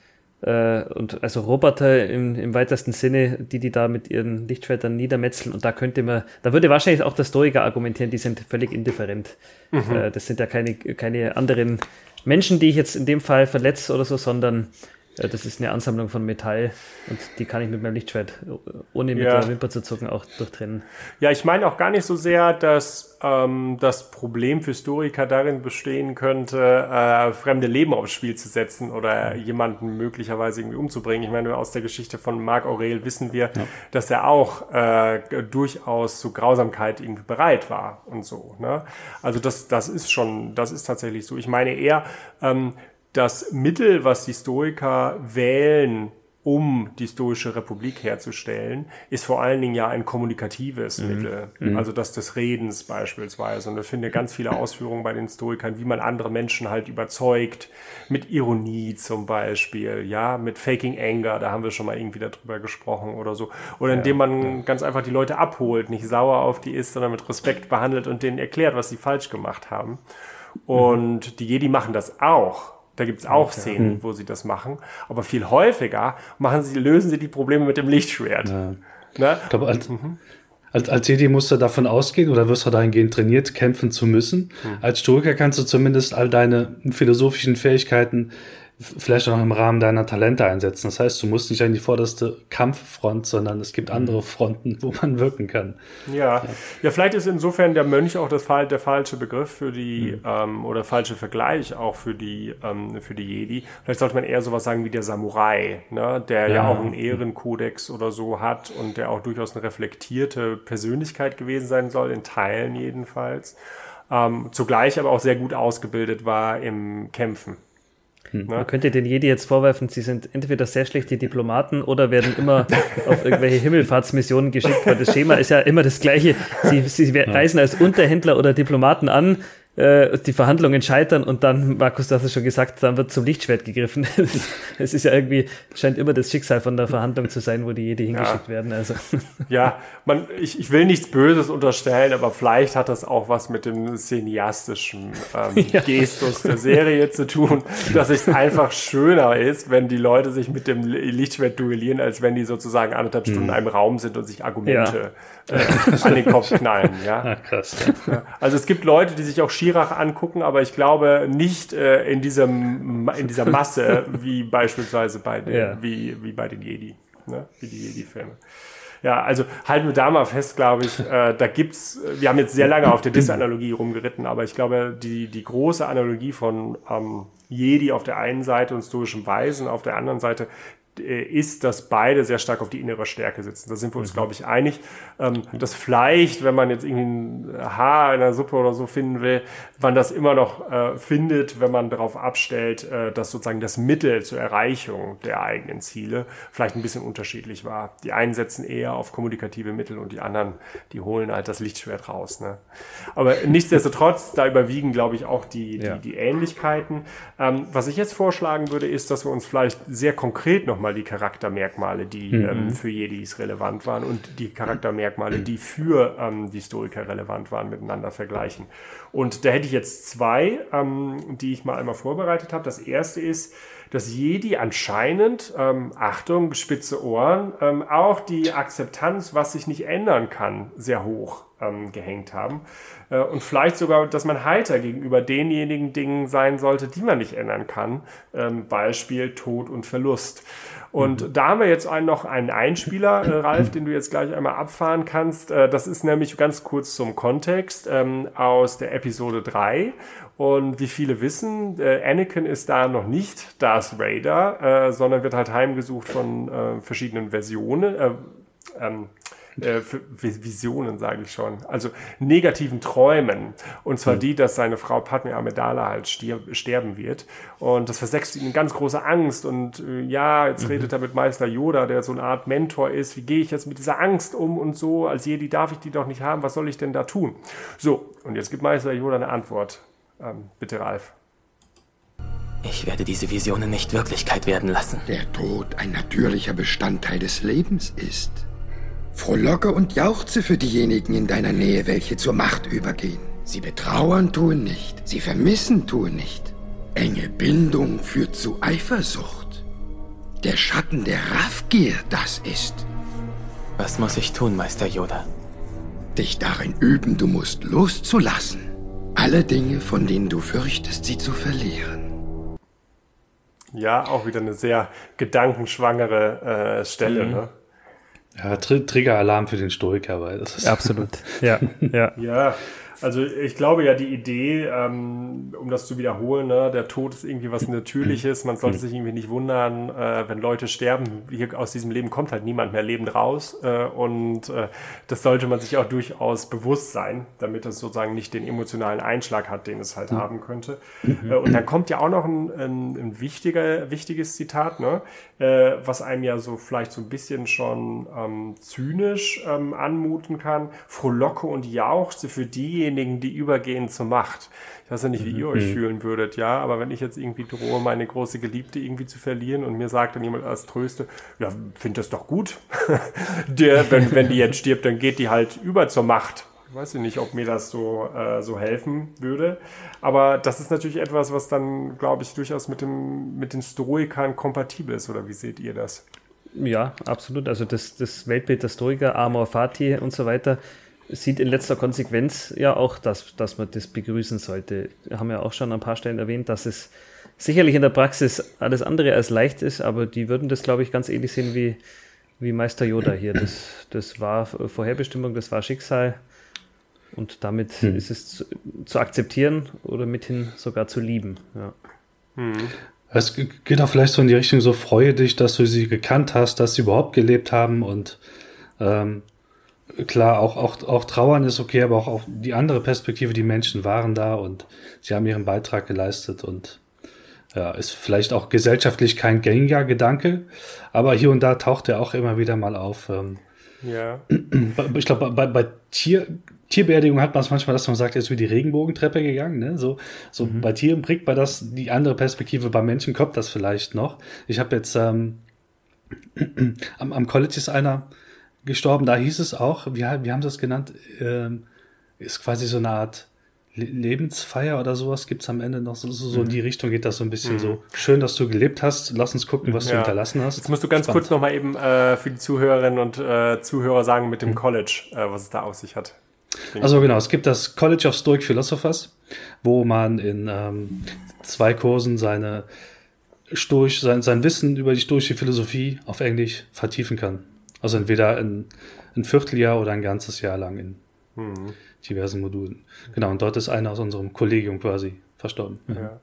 [SPEAKER 3] äh, und also Roboter im, im weitesten Sinne, die die da mit ihren Lichtschwertern niedermetzeln. Und da könnte man, da würde wahrscheinlich auch der Stoiker argumentieren, die sind völlig indifferent. Mhm. Äh, das sind ja keine, keine anderen Menschen, die ich jetzt in dem Fall verletze oder so, sondern das ist eine Ansammlung von Metall und die kann ich mit meinem Lichtschwert, ohne mit ja. der Wimper zu zucken, auch durchtrennen.
[SPEAKER 2] Ja, ich meine auch gar nicht so sehr, dass ähm, das Problem für Historiker darin bestehen könnte, äh, fremde Leben aufs Spiel zu setzen oder jemanden möglicherweise irgendwie umzubringen. Ich meine, aus der Geschichte von Marc Aurel wissen wir, ja. dass er auch äh, durchaus zu Grausamkeit irgendwie bereit war und so. Ne? Also das, das ist schon, das ist tatsächlich so. Ich meine eher, ähm, das Mittel, was die Stoiker wählen, um die Stoische Republik herzustellen, ist vor allen Dingen ja ein kommunikatives mhm. Mittel. Mhm. Also das des Redens beispielsweise. Und ich finde ganz viele Ausführungen bei den Stoikern, wie man andere Menschen halt überzeugt, mit Ironie zum Beispiel, ja, mit Faking Anger, da haben wir schon mal irgendwie darüber gesprochen oder so. Oder indem man ja. ganz einfach die Leute abholt, nicht sauer auf die ist, sondern mit Respekt behandelt und denen erklärt, was sie falsch gemacht haben. Und mhm. die Jedi machen das auch. Da gibt's auch okay. Szenen, hm. wo sie das machen. Aber viel häufiger machen sie, lösen sie die Probleme mit dem Lichtschwert. Ja.
[SPEAKER 1] Ne? Ich glaube, als, mhm. als, als Jedi musst du davon ausgehen oder wirst du dahingehend trainiert, kämpfen zu müssen. Mhm. Als Stoiker kannst du zumindest all deine philosophischen Fähigkeiten vielleicht auch im Rahmen deiner Talente einsetzen. Das heißt, du musst nicht an die vorderste Kampffront, sondern es gibt andere mhm. Fronten, wo man wirken kann.
[SPEAKER 2] Ja, ja, ja vielleicht ist insofern der Mönch auch das, der falsche Begriff für die, mhm. ähm, oder falsche Vergleich auch für die, ähm, für die Jedi. Vielleicht sollte man eher sowas sagen wie der Samurai, ne? der ja. ja auch einen Ehrenkodex oder so hat und der auch durchaus eine reflektierte Persönlichkeit gewesen sein soll, in Teilen jedenfalls. Ähm, zugleich aber auch sehr gut ausgebildet war im Kämpfen.
[SPEAKER 3] Hm. Man könnte den Jedi jetzt vorwerfen, sie sind entweder sehr schlechte Diplomaten oder werden immer auf irgendwelche Himmelfahrtsmissionen geschickt, weil das Schema ist ja immer das gleiche. Sie, sie reisen als Unterhändler oder Diplomaten an, äh, die Verhandlungen scheitern und dann, Markus, du hast es schon gesagt, dann wird zum Lichtschwert gegriffen. Es ist ja irgendwie, scheint immer das Schicksal von der Verhandlung zu sein, wo die jede hingeschickt ja. werden. Also.
[SPEAKER 2] Ja, man, ich, ich will nichts Böses unterstellen, aber vielleicht hat das auch was mit dem cineastischen ähm, ja. Gestus der Serie zu tun, dass es einfach schöner ist, wenn die Leute sich mit dem Lichtschwert duellieren, als wenn die sozusagen anderthalb Stunden mhm. in einem Raum sind und sich Argumente ja. äh, an den Kopf knallen. Ja? Ach, krass. Also es gibt Leute, die sich auch Schirach angucken, aber ich glaube nicht äh, in, diesem, in dieser Masse wie beispielsweise bei den, ja. wie, wie bei den Jedi, ne? wie die Jedi-Filme. Ja, also halten wir da mal fest, glaube ich, äh, da gibt's, wir haben jetzt sehr lange auf der Dis-Analogie rumgeritten, aber ich glaube, die, die große Analogie von ähm, Jedi auf der einen Seite und stoischen Weisen auf der anderen Seite, ist, dass beide sehr stark auf die innere Stärke sitzen. Da sind wir uns, mhm. glaube ich, einig. Ähm, dass vielleicht, wenn man jetzt irgendwie ein Haar in der Suppe oder so finden will, man das immer noch äh, findet, wenn man darauf abstellt, äh, dass sozusagen das Mittel zur Erreichung der eigenen Ziele vielleicht ein bisschen unterschiedlich war. Die einen setzen eher auf kommunikative Mittel und die anderen, die holen halt das Lichtschwert raus. Ne? Aber nichtsdestotrotz, da überwiegen, glaube ich, auch die, die, ja. die Ähnlichkeiten. Ähm, was ich jetzt vorschlagen würde, ist, dass wir uns vielleicht sehr konkret noch nochmal die Charaktermerkmale, die mhm. ähm, für Jedis relevant waren und die Charaktermerkmale, die für ähm, die Stoiker relevant waren, miteinander vergleichen. Und da hätte ich jetzt zwei, ähm, die ich mal einmal vorbereitet habe. Das erste ist, dass Jedi anscheinend, ähm, Achtung, spitze Ohren, ähm, auch die Akzeptanz, was sich nicht ändern kann, sehr hoch ähm, gehängt haben. Äh, und vielleicht sogar, dass man heiter gegenüber denjenigen Dingen sein sollte, die man nicht ändern kann. Ähm, Beispiel Tod und Verlust. Und mhm. da haben wir jetzt einen, noch einen Einspieler, äh, Ralf, den du jetzt gleich einmal abfahren kannst. Äh, das ist nämlich ganz kurz zum Kontext ähm, aus der Episode 3. Und wie viele wissen, äh, Anakin ist da noch nicht Darth Vader, äh, sondern wird halt heimgesucht von äh, verschiedenen Versionen. Äh, ähm, äh, Visionen, sage ich schon, also negativen Träumen. Und zwar mhm. die, dass seine Frau Padme Amidala halt stirb, sterben wird. Und das versetzt ihn in ganz große Angst. Und äh, ja, jetzt mhm. redet er mit Meister Yoda, der so eine Art Mentor ist. Wie gehe ich jetzt mit dieser Angst um und so? Als Jedi darf ich die doch nicht haben. Was soll ich denn da tun? So, und jetzt gibt Meister Yoda eine Antwort. Ähm, bitte, Ralf.
[SPEAKER 5] Ich werde diese Visionen nicht Wirklichkeit werden lassen.
[SPEAKER 4] Der Tod ein natürlicher Bestandteil des Lebens ist. Frohlocke und jauchze für diejenigen in deiner Nähe, welche zur Macht übergehen. Sie betrauern tun nicht, sie vermissen tun nicht. Enge Bindung führt zu Eifersucht. Der Schatten der Raffgier, das ist.
[SPEAKER 5] Was muss ich tun, Meister Yoda?
[SPEAKER 4] Dich darin üben, du musst loszulassen. Alle Dinge, von denen du fürchtest, sie zu verlieren.
[SPEAKER 2] Ja, auch wieder eine sehr gedankenschwangere äh, Stelle, mhm. ne?
[SPEAKER 1] Ja, Tr Trigger-Alarm für den Stoiker, weil das ist.
[SPEAKER 3] Absolut. Ja, ja.
[SPEAKER 2] ja. Also ich glaube ja, die Idee, ähm, um das zu wiederholen, ne, der Tod ist irgendwie was Natürliches. Man sollte sich irgendwie nicht wundern, äh, wenn Leute sterben. Hier aus diesem Leben kommt halt niemand mehr lebend raus. Äh, und äh, das sollte man sich auch durchaus bewusst sein, damit es sozusagen nicht den emotionalen Einschlag hat, den es halt mhm. haben könnte. Äh, und dann kommt ja auch noch ein, ein, ein wichtiger, wichtiges Zitat, ne, äh, was einem ja so vielleicht so ein bisschen schon ähm, zynisch ähm, anmuten kann. Frohlocke und jauchze für diejenigen, diejenigen, die übergehen zur Macht. Ich weiß ja nicht, wie ihr euch mhm. fühlen würdet, ja, aber wenn ich jetzt irgendwie drohe, meine große Geliebte irgendwie zu verlieren und mir sagt dann jemand als Tröste, ja, find das doch gut. Der, wenn, wenn die jetzt stirbt, dann geht die halt über zur Macht. Ich weiß nicht, ob mir das so, äh, so helfen würde. Aber das ist natürlich etwas, was dann, glaube ich, durchaus mit, dem, mit den Stoikern kompatibel ist. Oder wie seht ihr das?
[SPEAKER 3] Ja, absolut. Also das, das Weltbild der Stoiker, Amor Fati und so weiter, sieht in letzter Konsequenz ja auch, dass, dass man das begrüßen sollte. Wir haben ja auch schon an ein paar Stellen erwähnt, dass es sicherlich in der Praxis alles andere als leicht ist, aber die würden das, glaube ich, ganz ähnlich sehen wie, wie Meister Yoda hier. Das, das war Vorherbestimmung, das war Schicksal. Und damit hm. ist es zu, zu, akzeptieren oder mithin sogar zu lieben. Ja.
[SPEAKER 1] Hm. Es geht auch vielleicht so in die Richtung, so freue dich, dass du sie gekannt hast, dass sie überhaupt gelebt haben und ähm, klar, auch, auch, auch Trauern ist okay, aber auch, auch die andere Perspektive, die Menschen waren da und sie haben ihren Beitrag geleistet und ja, ist vielleicht auch gesellschaftlich kein gängiger Gedanke, aber hier und da taucht er auch immer wieder mal auf. Ähm, ja. Ich glaube, bei, bei Tier, Tierbeerdigung hat man es manchmal, dass man sagt, er ist wie die Regenbogentreppe gegangen. Ne? So, so mhm. bei Tieren bringt man das, die andere Perspektive, bei Menschen kommt das vielleicht noch. Ich habe jetzt ähm, am, am College ist einer gestorben, da hieß es auch, wie, wie haben sie das genannt, ähm, ist quasi so eine Art Lebensfeier oder sowas gibt es am Ende noch so, so, so in die mhm. Richtung geht das so ein bisschen mhm. so. Schön, dass du gelebt hast. Lass uns gucken, was ja. du hinterlassen hast.
[SPEAKER 2] Jetzt musst du ganz Spannend. kurz nochmal eben äh, für die Zuhörerinnen und äh, Zuhörer sagen mit dem mhm. College, äh, was es da auf sich hat.
[SPEAKER 1] Also genau, es gibt das College of Stoic Philosophers, wo man in ähm, zwei Kursen seine Stoisch, sein, sein Wissen über die stoische Philosophie auf Englisch vertiefen kann. Also entweder ein, ein Vierteljahr oder ein ganzes Jahr lang in mhm diversen Modulen. Genau, und dort ist einer aus unserem Kollegium quasi verstorben.
[SPEAKER 2] Ja.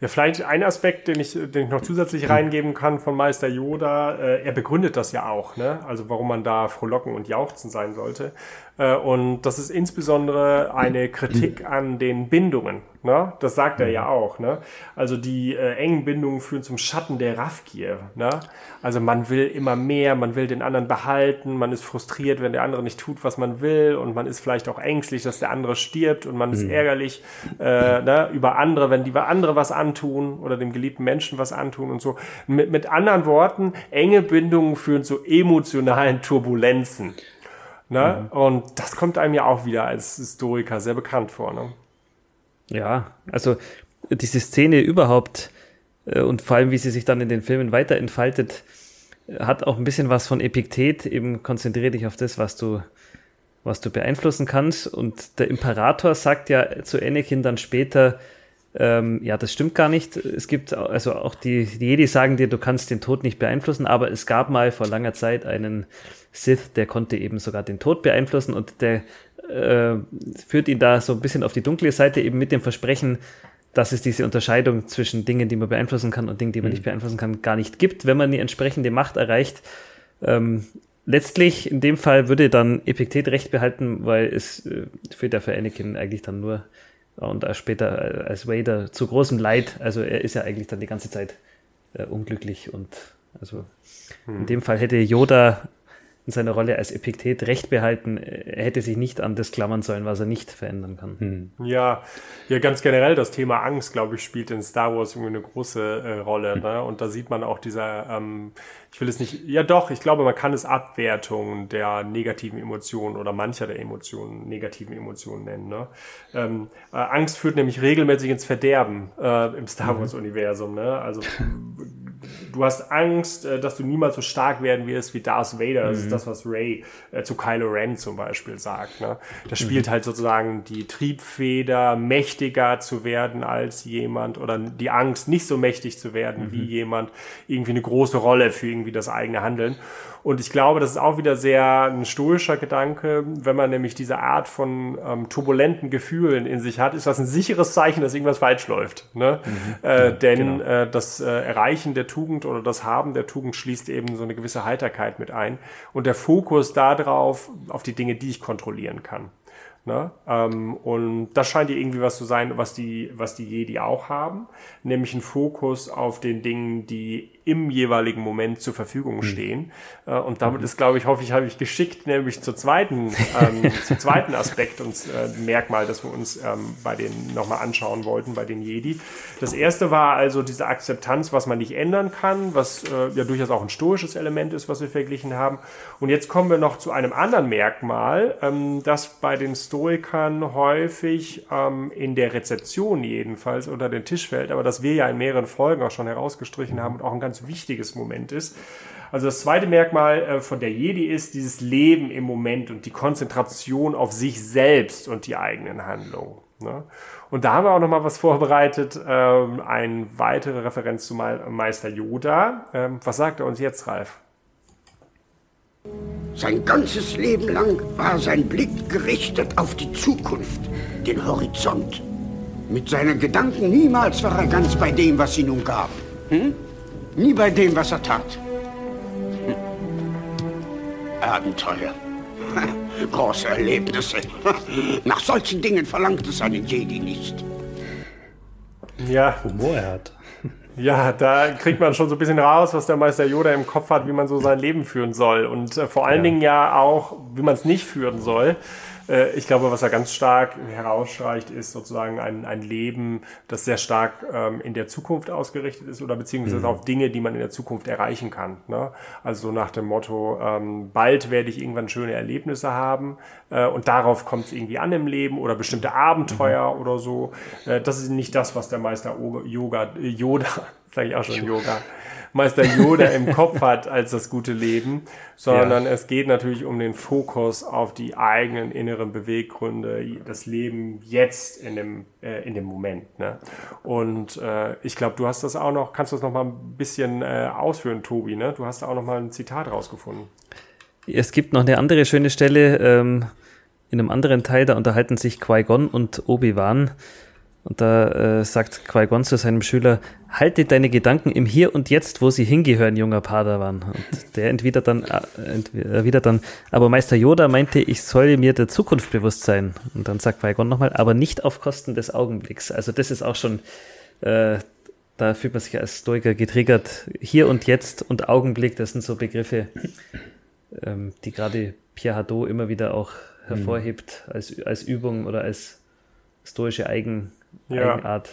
[SPEAKER 2] ja, vielleicht ein Aspekt, den ich, den ich noch zusätzlich reingeben kann von Meister Yoda, äh, er begründet das ja auch, ne? also warum man da frohlocken und jauchzen sein sollte. Äh, und das ist insbesondere eine Kritik an den Bindungen. Ne? Das sagt er ja auch. Ne? Also die äh, engen Bindungen führen zum Schatten der Raffgier. Ne? Also man will immer mehr, man will den anderen behalten, man ist frustriert, wenn der andere nicht tut, was man will und man ist vielleicht auch ängstlich, dass der andere stirbt und man ist mhm. ärgerlich äh, ne? über andere, wenn die andere was antun oder dem geliebten Menschen was antun und so. Mit, mit anderen Worten, enge Bindungen führen zu emotionalen Turbulenzen. Ne? Mhm. Und das kommt einem ja auch wieder als Historiker sehr bekannt vor. Ne?
[SPEAKER 3] Ja, also diese Szene überhaupt äh, und vor allem, wie sie sich dann in den Filmen weiter entfaltet, hat auch ein bisschen was von Epiktet. Eben konzentriere dich auf das, was du, was du beeinflussen kannst. Und der Imperator sagt ja zu Anakin dann später, ähm, ja, das stimmt gar nicht. Es gibt, also auch die, die Jedi sagen dir, du kannst den Tod nicht beeinflussen, aber es gab mal vor langer Zeit einen Sith, der konnte eben sogar den Tod beeinflussen und der äh, führt ihn da so ein bisschen auf die dunkle Seite, eben mit dem Versprechen, dass es diese Unterscheidung zwischen Dingen, die man beeinflussen kann und Dingen, die man mhm. nicht beeinflussen kann, gar nicht gibt, wenn man die entsprechende Macht erreicht. Ähm, letztlich, in dem Fall, würde dann Epiktet recht behalten, weil es äh, führt ja für Anakin eigentlich dann nur und später als Vader zu großem Leid. Also er ist ja eigentlich dann die ganze Zeit äh, unglücklich und also hm. in dem Fall hätte Yoda in seiner Rolle als Epiktet recht behalten. Er hätte sich nicht an das klammern sollen, was er nicht verändern kann.
[SPEAKER 2] Hm. Ja, ja, ganz generell das Thema Angst, glaube ich, spielt in Star Wars irgendwie eine große äh, Rolle. Hm. Ne? Und da sieht man auch dieser, ähm, ich will es nicht, ja doch, ich glaube, man kann es Abwertung der negativen Emotionen oder mancher der Emotionen, negativen Emotionen nennen. Ne? Ähm, äh, Angst führt nämlich regelmäßig ins Verderben äh, im Star mhm. Wars-Universum. Ne? Also du hast Angst, äh, dass du niemals so stark werden wirst wie Darth Vader. Das ist mhm. das, was Ray äh, zu Kylo Ren zum Beispiel sagt. Ne? Das mhm. spielt halt sozusagen die Triebfeder, mächtiger zu werden als jemand oder die Angst, nicht so mächtig zu werden mhm. wie jemand, irgendwie eine große Rolle für irgendwie das eigene Handeln. Und ich glaube, das ist auch wieder sehr ein stoischer Gedanke. Wenn man nämlich diese Art von ähm, turbulenten Gefühlen in sich hat, ist das ein sicheres Zeichen, dass irgendwas falsch läuft. Ne? Mhm. Äh, denn genau. äh, das äh, Erreichen der Tugend oder das Haben der Tugend schließt eben so eine gewisse Heiterkeit mit ein. Und der Fokus darauf, auf die Dinge, die ich kontrollieren kann. Ne? Ähm, und das scheint ja irgendwie was zu sein, was die, was die Jedi auch haben, nämlich ein Fokus auf den Dingen, die im jeweiligen Moment zur Verfügung mhm. stehen. Mhm. und damit mhm. ist, glaube ich, hoffe ich, habe ich geschickt, nämlich zur zweiten, ähm, zum zweiten Aspekt und äh, Merkmal, das wir uns ähm, bei den nochmal anschauen wollten, bei den Jedi. Das erste war also diese Akzeptanz, was man nicht ändern kann, was äh, ja durchaus auch ein stoisches Element ist, was wir verglichen haben. Und jetzt kommen wir noch zu einem anderen Merkmal, ähm, das bei den Stoikern häufig ähm, in der Rezeption jedenfalls unter den Tisch fällt, aber das wir ja in mehreren Folgen auch schon herausgestrichen haben und auch ein ganz wichtiges Moment ist. Also das zweite Merkmal äh, von der Jedi ist dieses Leben im Moment und die Konzentration auf sich selbst und die eigenen Handlungen. Ne? Und da haben wir auch noch mal was vorbereitet, ähm, eine weitere Referenz zu Meister Yoda. Ähm, was sagt er uns jetzt, Ralf?
[SPEAKER 4] Sein ganzes Leben lang war sein Blick gerichtet auf die Zukunft, den Horizont. Mit seinen Gedanken niemals war er ganz bei dem, was sie nun gab. Hm? Nie bei dem, was er tat. Hm. Abenteuer. Große Erlebnisse. Nach solchen Dingen verlangt es einen Jedi nicht.
[SPEAKER 2] Ja.
[SPEAKER 1] Humor er hat.
[SPEAKER 2] Ja, da kriegt man schon so ein bisschen raus, was der Meister Yoda im Kopf hat, wie man so sein Leben führen soll. Und äh, vor allen ja. Dingen ja auch, wie man es nicht führen soll. Äh, ich glaube, was da ganz stark herausstreicht, ist sozusagen ein, ein Leben, das sehr stark ähm, in der Zukunft ausgerichtet ist oder beziehungsweise mhm. auf Dinge, die man in der Zukunft erreichen kann. Ne? Also nach dem Motto, ähm, bald werde ich irgendwann schöne Erlebnisse haben äh, und darauf kommt es irgendwie an im Leben oder bestimmte Abenteuer mhm. oder so. Äh, das ist nicht das, was der Meister Yoga, Yoda, sage ich auch schon Yoga, Meister Yoda im Kopf hat als das gute Leben, sondern ja. es geht natürlich um den Fokus auf die eigenen inneren Beweggründe, das Leben jetzt in dem, äh, in dem Moment. Ne? Und äh, ich glaube, du hast das auch noch, kannst du das noch mal ein bisschen äh, ausführen, Tobi, ne? Du hast da auch noch mal ein Zitat rausgefunden.
[SPEAKER 3] Es gibt noch eine andere schöne Stelle, ähm, in einem anderen Teil, da unterhalten sich Qui-Gon und Obi-Wan und da äh, sagt Qui-Gon zu seinem Schüler, halte deine Gedanken im Hier und Jetzt, wo sie hingehören, junger Padawan. Und der entwidert dann, äh, erwidert dann, aber Meister Yoda meinte, ich solle mir der Zukunft bewusst sein. Und dann sagt Qui-Gon nochmal, aber nicht auf Kosten des Augenblicks. Also das ist auch schon, äh, da fühlt man sich als Stoiker getriggert. Hier und Jetzt und Augenblick, das sind so Begriffe, ähm, die gerade Pierre Hadot immer wieder auch hervorhebt als, als Übung oder als stoische Eigen,
[SPEAKER 2] ja. Eigenart.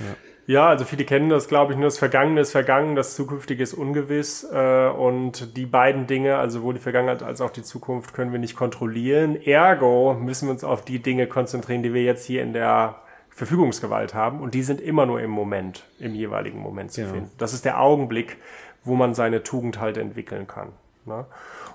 [SPEAKER 2] Ja. Ja, also viele kennen das, glaube ich, nur das Vergangene ist vergangen, das Zukünftige ist ungewiss. Äh, und die beiden Dinge, also sowohl die Vergangenheit als auch die Zukunft, können wir nicht kontrollieren. Ergo müssen wir uns auf die Dinge konzentrieren, die wir jetzt hier in der Verfügungsgewalt haben. Und die sind immer nur im Moment, im jeweiligen Moment zu genau. finden. Das ist der Augenblick, wo man seine Tugend halt entwickeln kann. Ne?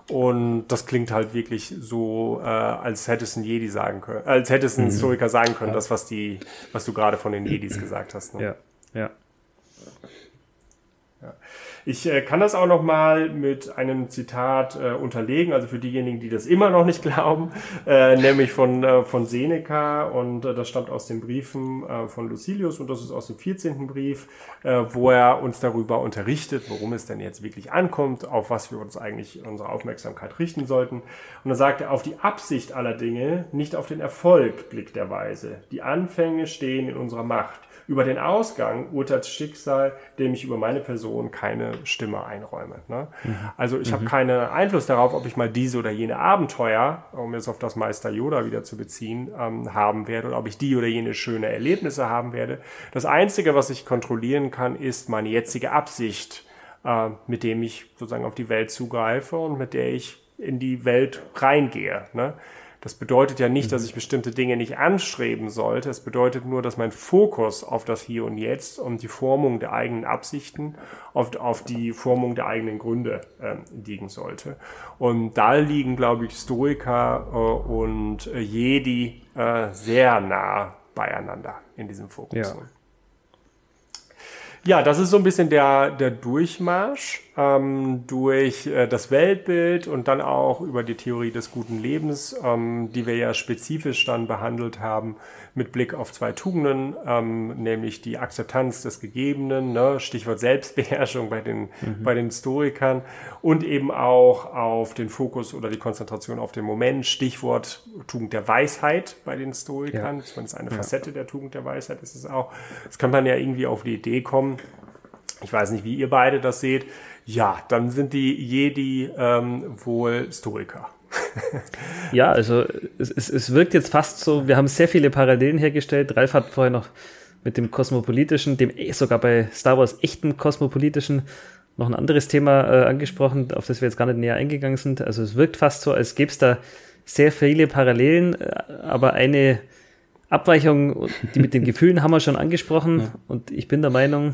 [SPEAKER 2] Und das klingt halt wirklich so, äh, als hätte es ein Jedi sagen können, als hätte es ein mhm. Historiker sagen können, das, was die, was du gerade von den Jedis gesagt hast.
[SPEAKER 3] Ne? Ja, ja.
[SPEAKER 2] Ich äh, kann das auch noch mal mit einem Zitat äh, unterlegen, also für diejenigen, die das immer noch nicht glauben, äh, nämlich von, äh, von Seneca und äh, das stammt aus den Briefen äh, von Lucilius und das ist aus dem 14. Brief, äh, wo er uns darüber unterrichtet, worum es denn jetzt wirklich ankommt, auf was wir uns eigentlich unsere Aufmerksamkeit richten sollten. Und dann sagt er, auf die Absicht aller Dinge, nicht auf den Erfolg blickt der Weise. Die Anfänge stehen in unserer Macht. Über den Ausgang urteilt Schicksal, dem ich über meine Person keine Stimme einräume. Ne? Mhm. Also ich mhm. habe keinen Einfluss darauf, ob ich mal diese oder jene Abenteuer, um jetzt auf das Meister Yoda wieder zu beziehen, ähm, haben werde oder ob ich die oder jene schöne Erlebnisse haben werde. Das Einzige, was ich kontrollieren kann, ist meine jetzige Absicht, äh, mit dem ich sozusagen auf die Welt zugreife und mit der ich in die Welt reingehe. Ne? Das bedeutet ja nicht, dass mhm. ich bestimmte Dinge nicht anstreben sollte. Es bedeutet nur, dass mein Fokus auf das Hier und Jetzt und die Formung der eigenen Absichten, auf, auf die Formung der eigenen Gründe äh, liegen sollte. Und da liegen, glaube ich, Stoiker äh, und äh, Jedi äh, sehr nah beieinander in diesem Fokus. Ja. Ja, das ist so ein bisschen der, der Durchmarsch ähm, durch äh, das Weltbild und dann auch über die Theorie des guten Lebens, ähm, die wir ja spezifisch dann behandelt haben mit Blick auf zwei Tugenden, ähm, nämlich die Akzeptanz des Gegebenen, ne? Stichwort Selbstbeherrschung bei den, mhm. bei den Historikern und eben auch auf den Fokus oder die Konzentration auf den Moment, Stichwort Tugend der Weisheit bei den Stoikern, ja. zumindest eine ja. Facette der Tugend der Weisheit ist es auch. Das kann man ja irgendwie auf die Idee kommen. Ich weiß nicht, wie ihr beide das seht. Ja, dann sind die Jedi ähm, wohl Stoiker.
[SPEAKER 3] ja, also es, es, es wirkt jetzt fast so, wir haben sehr viele Parallelen hergestellt. Ralf hat vorher noch mit dem kosmopolitischen, dem eh sogar bei Star Wars echten kosmopolitischen noch ein anderes Thema äh, angesprochen, auf das wir jetzt gar nicht näher eingegangen sind. Also es wirkt fast so, als gäbe es da sehr viele Parallelen, äh, aber eine Abweichung, die mit den Gefühlen haben wir schon angesprochen. Ja. Und ich bin der Meinung,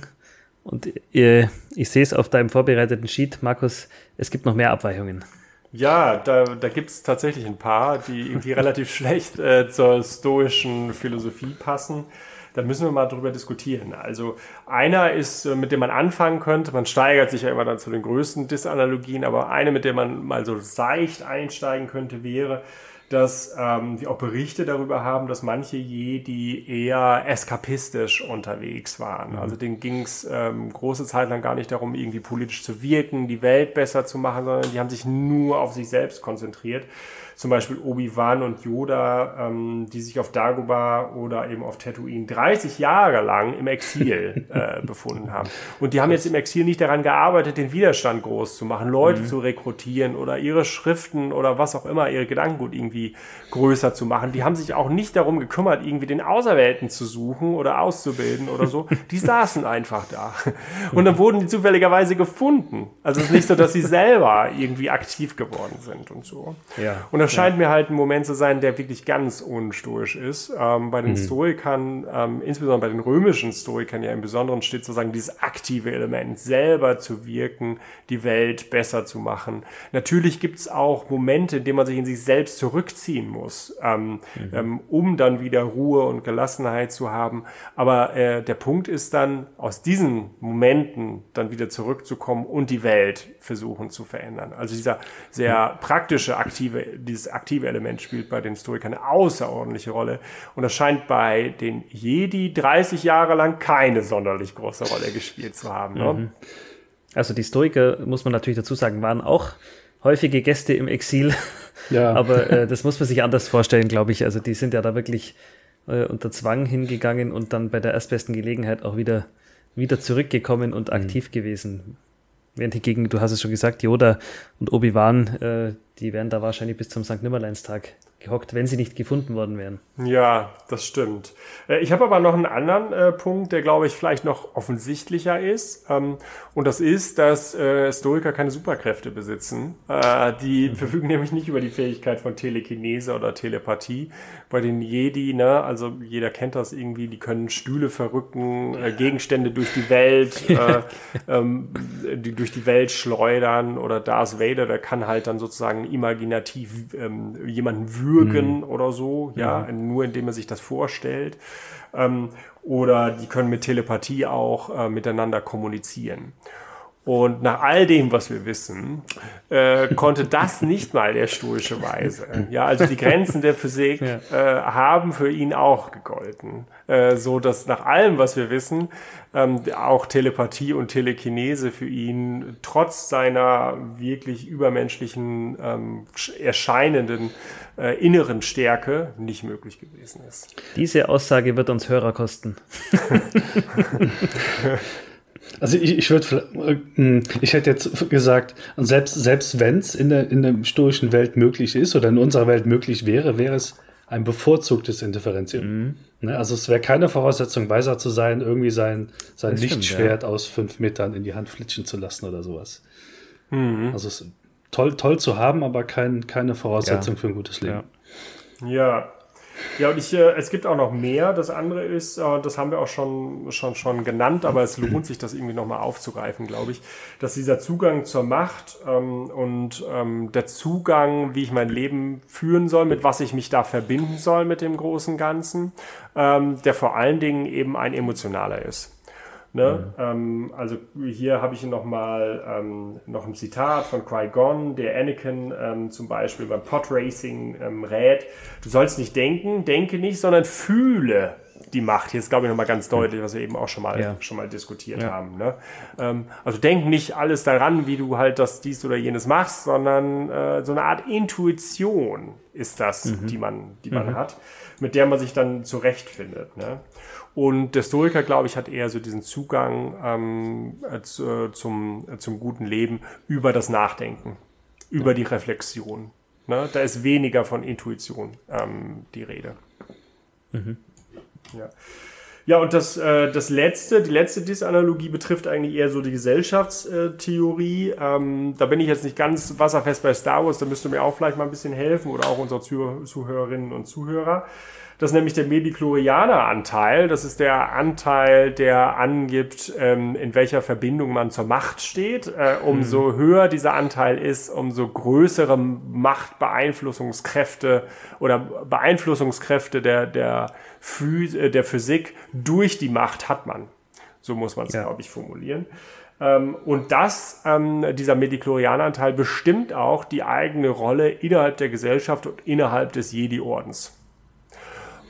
[SPEAKER 3] und äh, ich sehe es auf deinem vorbereiteten Sheet, Markus, es gibt noch mehr Abweichungen.
[SPEAKER 2] Ja, da, da gibt es tatsächlich ein paar, die irgendwie relativ schlecht äh, zur stoischen Philosophie passen. Da müssen wir mal drüber diskutieren. Also einer ist, äh, mit dem man anfangen könnte, man steigert sich ja immer dann zu den größten Disanalogien, aber eine, mit der man mal so seicht einsteigen könnte, wäre, dass ähm, wir auch Berichte darüber haben, dass manche Jedi eher eskapistisch unterwegs waren. Mhm. Also denen ging es ähm, große Zeit lang gar nicht darum, irgendwie politisch zu wirken, die Welt besser zu machen, sondern die haben sich nur auf sich selbst konzentriert zum Beispiel Obi-Wan und Yoda, ähm, die sich auf Dagobah oder eben auf Tatooine 30 Jahre lang im Exil äh, befunden haben. Und die haben jetzt im Exil nicht daran gearbeitet, den Widerstand groß zu machen, Leute mhm. zu rekrutieren oder ihre Schriften oder was auch immer, ihre Gedankengut irgendwie größer zu machen. Die haben sich auch nicht darum gekümmert, irgendwie den Auserwählten zu suchen oder auszubilden oder so. Die saßen einfach da. Und dann wurden die zufälligerweise gefunden. Also es ist nicht so, dass sie selber irgendwie aktiv geworden sind und so.
[SPEAKER 3] Ja.
[SPEAKER 2] Und das scheint mir halt ein Moment zu sein, der wirklich ganz unstoisch ist. Ähm, bei den mhm. Stoikern, ähm, insbesondere bei den römischen Stoikern ja im Besonderen steht sozusagen dieses aktive Element, selber zu wirken, die Welt besser zu machen. Natürlich gibt es auch Momente, in denen man sich in sich selbst zurückziehen muss, ähm, mhm. Ähm, um dann wieder Ruhe und Gelassenheit zu haben. Aber äh, der Punkt ist dann, aus diesen Momenten dann wieder zurückzukommen und die Welt versuchen zu verändern. Also dieser sehr mhm. praktische, aktive, dieses aktive Element spielt bei den Stoikern eine außerordentliche Rolle. Und das scheint bei den Jedi 30 Jahre lang keine sonderlich große Rolle gespielt zu haben. Ne? Mhm.
[SPEAKER 3] Also die Stoiker, muss man natürlich dazu sagen, waren auch häufige Gäste im Exil. Ja. Aber äh, das muss man sich anders vorstellen, glaube ich. Also die sind ja da wirklich äh, unter Zwang hingegangen und dann bei der erstbesten Gelegenheit auch wieder, wieder zurückgekommen und mhm. aktiv gewesen. Während hingegen, du hast es schon gesagt, Yoda und Obi-Wan, äh, die wären da wahrscheinlich bis zum St. Nimmerleinstag gehockt, wenn sie nicht gefunden worden wären.
[SPEAKER 2] Ja, das stimmt. Äh, ich habe aber noch einen anderen äh, Punkt, der, glaube ich, vielleicht noch offensichtlicher ist. Ähm, und das ist, dass äh, Stoiker keine Superkräfte besitzen. Äh, die mhm. verfügen nämlich nicht über die Fähigkeit von Telekinese oder Telepathie. Bei den Jedi, ne, also jeder kennt das irgendwie, die können Stühle verrücken, äh, Gegenstände durch die Welt, äh, ähm, die durch die Welt schleudern oder Darth Vader, der kann halt dann sozusagen imaginativ ähm, jemanden würgen würgen mhm. oder so, ja, mhm. nur indem er sich das vorstellt. Ähm, oder die können mit Telepathie auch äh, miteinander kommunizieren. Und nach all dem, was wir wissen, äh, konnte das nicht mal der stoische Weise. Ja, also die Grenzen der Physik ja. äh, haben für ihn auch gegolten. Äh, so dass nach allem, was wir wissen, ähm, auch Telepathie und Telekinese für ihn trotz seiner wirklich übermenschlichen ähm, erscheinenden äh, inneren Stärke nicht möglich gewesen ist.
[SPEAKER 3] Diese Aussage wird uns Hörer kosten.
[SPEAKER 1] Also ich, ich würde, äh, ich hätte jetzt gesagt, selbst, selbst wenn es in der, in der stoischen Welt möglich ist oder in unserer Welt möglich wäre, wäre es ein bevorzugtes Indifferenzieren. Mhm. Ne, also es wäre keine Voraussetzung, weiser zu sein, irgendwie sein, sein Lichtschwert ja. aus fünf Metern in die Hand flitschen zu lassen oder sowas. Mhm. Also es ist toll, toll zu haben, aber kein, keine Voraussetzung ja. für ein gutes Leben.
[SPEAKER 2] Ja, ja ja, und ich, äh, es gibt auch noch mehr. Das andere ist, äh, das haben wir auch schon, schon, schon genannt, aber es lohnt sich, das irgendwie nochmal aufzugreifen, glaube ich, dass dieser Zugang zur Macht ähm, und ähm, der Zugang, wie ich mein Leben führen soll, mit was ich mich da verbinden soll mit dem großen Ganzen, ähm, der vor allen Dingen eben ein emotionaler ist. Ne? Mhm. Ähm, also hier habe ich nochmal ähm, noch ein Zitat von Qui-Gon, der Anakin ähm, zum Beispiel beim Podracing ähm, rät, du sollst nicht denken, denke nicht, sondern fühle die Macht. Hier ist, glaube ich, nochmal ganz deutlich, was wir eben auch schon mal, ja. schon mal diskutiert ja. haben. Ne? Ähm, also denk nicht alles daran, wie du halt das dies oder jenes machst, sondern äh, so eine Art Intuition ist das, mhm. die man, die man mhm. hat, mit der man sich dann zurechtfindet. Ne? Und der Stoiker, glaube ich, hat eher so diesen Zugang ähm, äh, zu, zum, äh, zum guten Leben über das Nachdenken, über die Reflexion. Ne? Da ist weniger von Intuition ähm, die Rede. Mhm. Ja. Ja, und das, äh, das letzte, die letzte Disanalogie betrifft eigentlich eher so die Gesellschaftstheorie. Ähm, da bin ich jetzt nicht ganz wasserfest bei Star Wars, da müsst ihr mir auch vielleicht mal ein bisschen helfen oder auch unsere Zuhörerinnen und Zuhörer. Das ist nämlich der Mediklorianer-Anteil. Das ist der Anteil, der angibt, ähm, in welcher Verbindung man zur Macht steht. Äh, umso mhm. höher dieser Anteil ist, umso größere Machtbeeinflussungskräfte oder Beeinflussungskräfte der, der, Phys äh, der Physik durch die Macht hat man. So muss man es, ja. glaube ich, formulieren. Ähm, und das, ähm, dieser Mediklorianer-Anteil bestimmt auch die eigene Rolle innerhalb der Gesellschaft und innerhalb des Jedi-Ordens.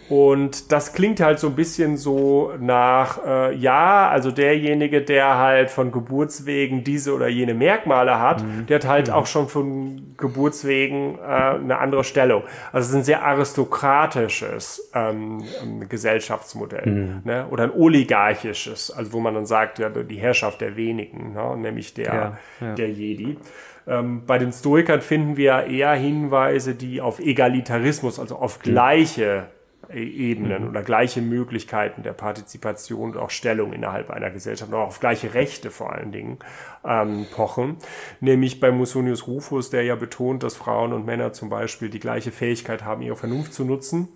[SPEAKER 2] Und das klingt halt so ein bisschen so nach, äh, ja, also derjenige, der halt von Geburtswegen diese oder jene Merkmale hat, mhm. der hat halt mhm. auch schon von Geburtswegen äh, eine andere Stellung. Also es ist ein sehr aristokratisches ähm, ähm, Gesellschaftsmodell mhm. ne? oder ein oligarchisches, also wo man dann sagt, ja, die Herrschaft der wenigen, ne? nämlich der, ja, ja. der Jedi. Ähm, bei den Stoikern finden wir eher Hinweise, die auf Egalitarismus, also auf mhm. gleiche Ebenen mhm. oder gleiche Möglichkeiten der Partizipation und auch Stellung innerhalb einer Gesellschaft, auch auf gleiche Rechte vor allen Dingen ähm, pochen. Nämlich bei Musonius Rufus, der ja betont, dass Frauen und Männer zum Beispiel die gleiche Fähigkeit haben, ihre Vernunft zu nutzen.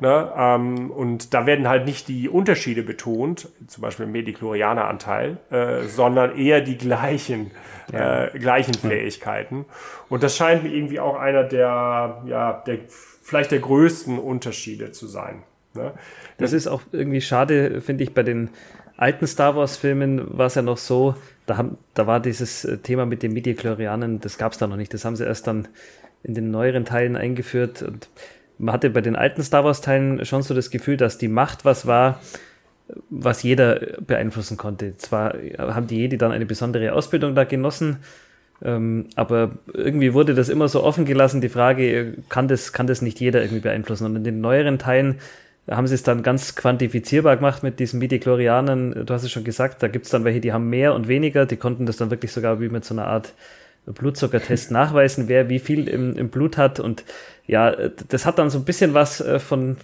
[SPEAKER 2] Ne? Ähm, und da werden halt nicht die Unterschiede betont, zum Beispiel im Mediklorianer-Anteil, äh, sondern eher die gleichen, ja. äh, gleichen Fähigkeiten. Und das scheint mir irgendwie auch einer der, ja, der vielleicht der größten Unterschiede zu sein. Ne?
[SPEAKER 3] Das ist auch irgendwie schade, finde ich, bei den alten Star Wars-Filmen war es ja noch so, da, haben, da war dieses äh, Thema mit den Midichlorianen, das gab es da noch nicht. Das haben sie erst dann in den neueren Teilen eingeführt. Und man hatte bei den alten Star Wars-Teilen schon so das Gefühl, dass die Macht was war, was jeder beeinflussen konnte. Zwar haben die Jedi dann eine besondere Ausbildung da genossen, ähm, aber irgendwie wurde das immer so offen gelassen, die Frage, kann das, kann das nicht jeder irgendwie beeinflussen? Und in den neueren Teilen haben sie es dann ganz quantifizierbar gemacht mit diesen Midichlorianern. Du hast es schon gesagt, da gibt es dann welche, die haben mehr und weniger. Die konnten das dann wirklich sogar wie mit so einer Art Blutzuckertest nachweisen, wer wie viel im, im Blut hat. Und ja, das hat dann so ein bisschen was äh, von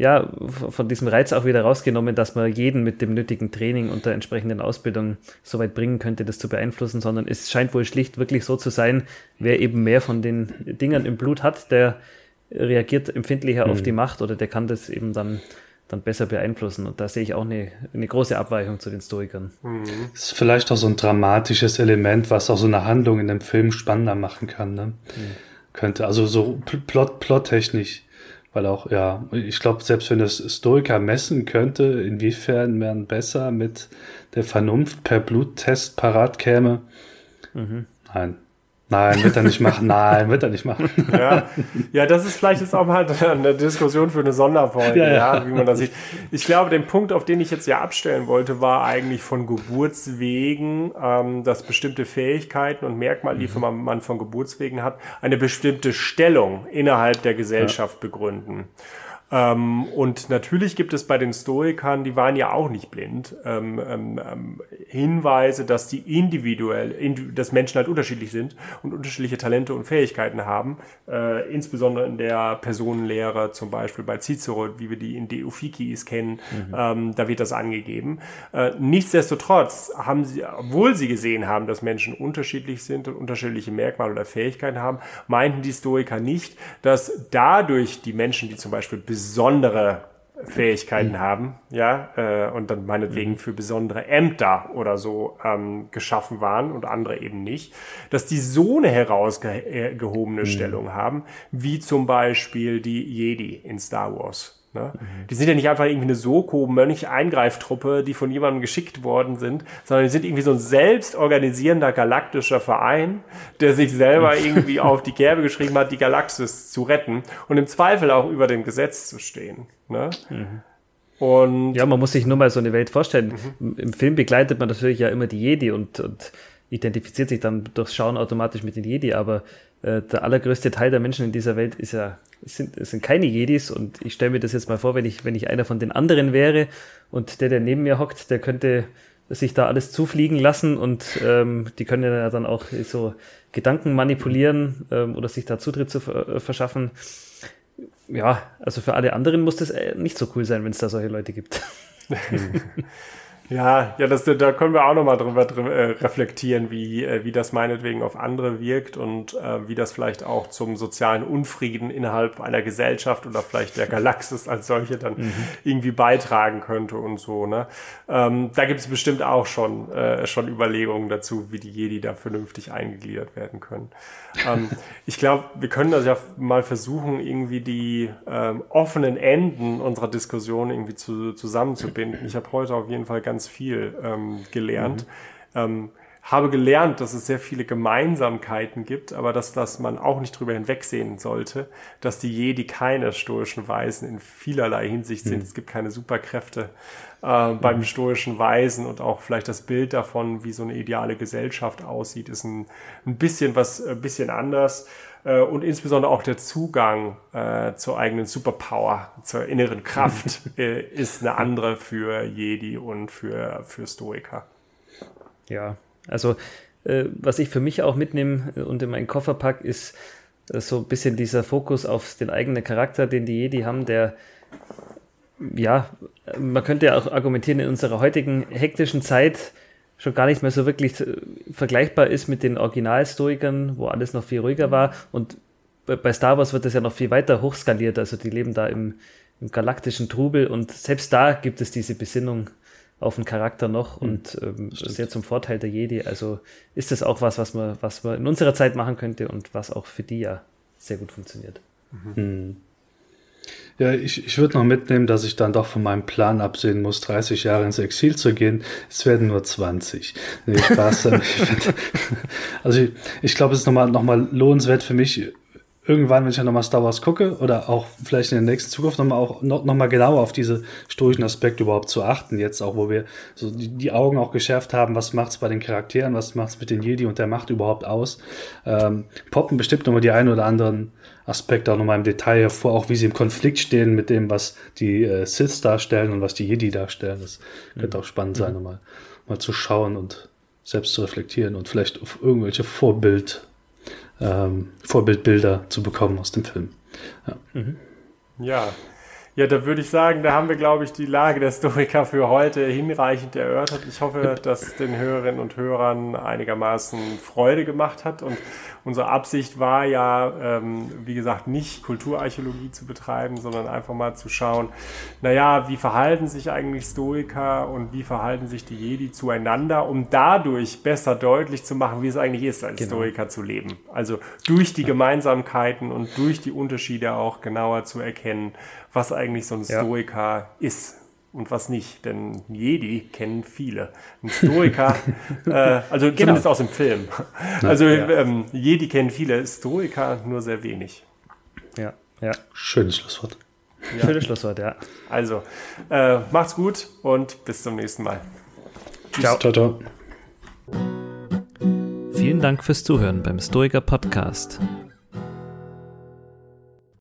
[SPEAKER 3] ja, von diesem Reiz auch wieder rausgenommen, dass man jeden mit dem nötigen Training und der entsprechenden Ausbildung so weit bringen könnte, das zu beeinflussen, sondern es scheint wohl schlicht wirklich so zu sein, wer eben mehr von den Dingern im Blut hat, der reagiert empfindlicher mhm. auf die Macht oder der kann das eben dann dann besser beeinflussen. Und da sehe ich auch eine, eine große Abweichung zu den Stoikern.
[SPEAKER 1] Mhm. Das ist vielleicht auch so ein dramatisches Element, was auch so eine Handlung in dem Film spannender machen kann. Ne? Mhm. Könnte, also so plot, plottechnisch. Weil auch, ja, ich glaube, selbst wenn das Stoiker messen könnte, inwiefern man besser mit der Vernunft per Bluttest parat käme. Mhm. Nein. Nein, wird er nicht machen. Nein, wird er nicht machen.
[SPEAKER 2] Ja, ja das ist vielleicht jetzt auch mal eine Diskussion für eine Sonderfolge, ja, ja. ja, wie man das sieht. Ich glaube, den Punkt, auf den ich jetzt ja abstellen wollte, war eigentlich von Geburtswegen, ähm, dass bestimmte Fähigkeiten und Merkmale, die mhm. man von Geburtswegen hat, eine bestimmte Stellung innerhalb der Gesellschaft begründen. Ähm, und natürlich gibt es bei den Stoikern, die waren ja auch nicht blind, ähm, ähm, ähm Hinweise, dass die individuell, indi dass Menschen halt unterschiedlich sind und unterschiedliche Talente und Fähigkeiten haben, äh, insbesondere in der Personenlehre, zum Beispiel bei Cicero, wie wir die in De Officiis kennen, mhm. Ähm, da wird das angegeben. Äh, nichtsdestotrotz haben sie, obwohl sie gesehen haben, dass Menschen unterschiedlich sind und unterschiedliche Merkmale oder Fähigkeiten haben, meinten die Stoiker nicht, dass dadurch die Menschen, die zum Beispiel besondere Fähigkeiten mhm. haben, ja, äh, und dann meinetwegen mhm. für besondere Ämter oder so ähm, geschaffen waren und andere eben nicht, dass die so eine herausgehobene mhm. Stellung haben, wie zum Beispiel die Jedi in Star Wars. Ne? Mhm. Die sind ja nicht einfach irgendwie eine Soko-Mönch-Eingreiftruppe, die von jemandem geschickt worden sind, sondern die sind irgendwie so ein selbst organisierender galaktischer Verein, der sich selber irgendwie auf die Kerbe geschrieben hat, die Galaxis zu retten und im Zweifel auch über dem Gesetz zu stehen. Ne? Mhm.
[SPEAKER 3] Und ja, man muss sich nur mal so eine Welt vorstellen. Mhm. Im Film begleitet man natürlich ja immer die Jedi und, und identifiziert sich dann durchs Schauen automatisch mit den Jedi, aber äh, der allergrößte Teil der Menschen in dieser Welt ist ja, sind, sind keine Jedis und ich stelle mir das jetzt mal vor, wenn ich, wenn ich einer von den anderen wäre und der, der neben mir hockt, der könnte sich da alles zufliegen lassen und ähm, die können ja dann auch so Gedanken manipulieren ähm, oder sich da Zutritt zu äh, verschaffen. ja, also für alle anderen muss das äh, nicht so cool sein, wenn es da solche Leute gibt.
[SPEAKER 2] Ja, ja, das, da können wir auch nochmal drüber, drüber äh, reflektieren, wie, äh, wie das meinetwegen auf andere wirkt und äh, wie das vielleicht auch zum sozialen Unfrieden innerhalb einer Gesellschaft oder vielleicht der Galaxis als solche dann mhm. irgendwie beitragen könnte und so. Ne? Ähm, da gibt es bestimmt auch schon, äh, schon Überlegungen dazu, wie die Jedi da vernünftig eingegliedert werden können. Ähm, ich glaube, wir können das ja mal versuchen, irgendwie die ähm, offenen Enden unserer Diskussion irgendwie zu, zusammenzubinden. Ich habe heute auf jeden Fall ganz ganz viel ähm, gelernt. Mhm. Ähm, habe gelernt, dass es sehr viele Gemeinsamkeiten gibt, aber dass, dass man auch nicht drüber hinwegsehen sollte, dass die Jedi keine stoischen Weisen in vielerlei Hinsicht sind. Mhm. Es gibt keine Superkräfte äh, beim mhm. stoischen Weisen und auch vielleicht das Bild davon, wie so eine ideale Gesellschaft aussieht, ist ein, ein bisschen was, ein bisschen anders. Äh, und insbesondere auch der Zugang äh, zur eigenen Superpower, zur inneren Kraft äh, ist eine andere für Jedi und für, für Stoiker.
[SPEAKER 3] Ja, also äh, was ich für mich auch mitnehme und in meinen Koffer pack, ist äh, so ein bisschen dieser Fokus auf den eigenen Charakter, den die Jedi haben, der ja, man könnte ja auch argumentieren, in unserer heutigen hektischen Zeit schon gar nicht mehr so wirklich äh, vergleichbar ist mit den Originalstoikern, wo alles noch viel ruhiger war. Und bei Star Wars wird das ja noch viel weiter hochskaliert. Also die leben da im, im galaktischen Trubel und selbst da gibt es diese Besinnung auf den Charakter noch hm, und ähm, sehr zum Vorteil der Jedi. Also ist das auch was, was man, was man in unserer Zeit machen könnte und was auch für die ja sehr gut funktioniert. Mhm.
[SPEAKER 1] Ja, ich, ich würde noch mitnehmen, dass ich dann doch von meinem Plan absehen muss, 30 Jahre ins Exil zu gehen. Es werden nur 20. Nee, Spaß. also ich, ich glaube, es ist nochmal noch mal lohnenswert für mich, irgendwann, wenn ich ja nochmal Star Wars gucke oder auch vielleicht in der nächsten Zukunft nochmal auch noch, noch mal genauer auf diese stoischen Aspekte überhaupt zu achten. Jetzt auch, wo wir so die, die Augen auch geschärft haben, was macht's bei den Charakteren, was macht's mit den Jedi und der Macht überhaupt aus. Ähm, poppen bestimmt nochmal die ein oder anderen Aspekte auch nochmal im Detail hervor, auch wie sie im Konflikt stehen mit dem, was die äh, Sith darstellen und was die Jedi darstellen. Das mhm. könnte auch spannend sein, mhm. nochmal mal zu schauen und selbst zu reflektieren und vielleicht auf irgendwelche Vorbild, ähm, Vorbildbilder zu bekommen aus dem Film.
[SPEAKER 2] Ja. Mhm. ja. Ja, da würde ich sagen, da haben wir, glaube ich, die Lage der Stoiker für heute hinreichend erörtert. Ich hoffe, dass den Hörerinnen und Hörern einigermaßen Freude gemacht hat und unsere Absicht war ja, ähm, wie gesagt, nicht Kulturarchäologie zu betreiben, sondern einfach mal zu schauen, naja, wie verhalten sich eigentlich Stoiker und wie verhalten sich die Jedi zueinander, um dadurch besser deutlich zu machen, wie es eigentlich ist, als genau. Stoiker zu leben. Also durch die Gemeinsamkeiten und durch die Unterschiede auch genauer zu erkennen, was eigentlich so ein Stoiker ja. ist und was nicht. Denn Jedi kennen viele. Ein Stoiker, äh, also genau. zumindest aus dem Film. Also ja. ähm, Jedi kennen viele, Stoiker nur sehr wenig.
[SPEAKER 3] Ja, ja.
[SPEAKER 1] Schönes Schlusswort.
[SPEAKER 3] Ja. Schönes Schlusswort, ja.
[SPEAKER 2] Also, äh, macht's gut und bis zum nächsten Mal.
[SPEAKER 1] Ciao. ciao, ciao.
[SPEAKER 6] Vielen Dank fürs Zuhören beim Stoiker Podcast.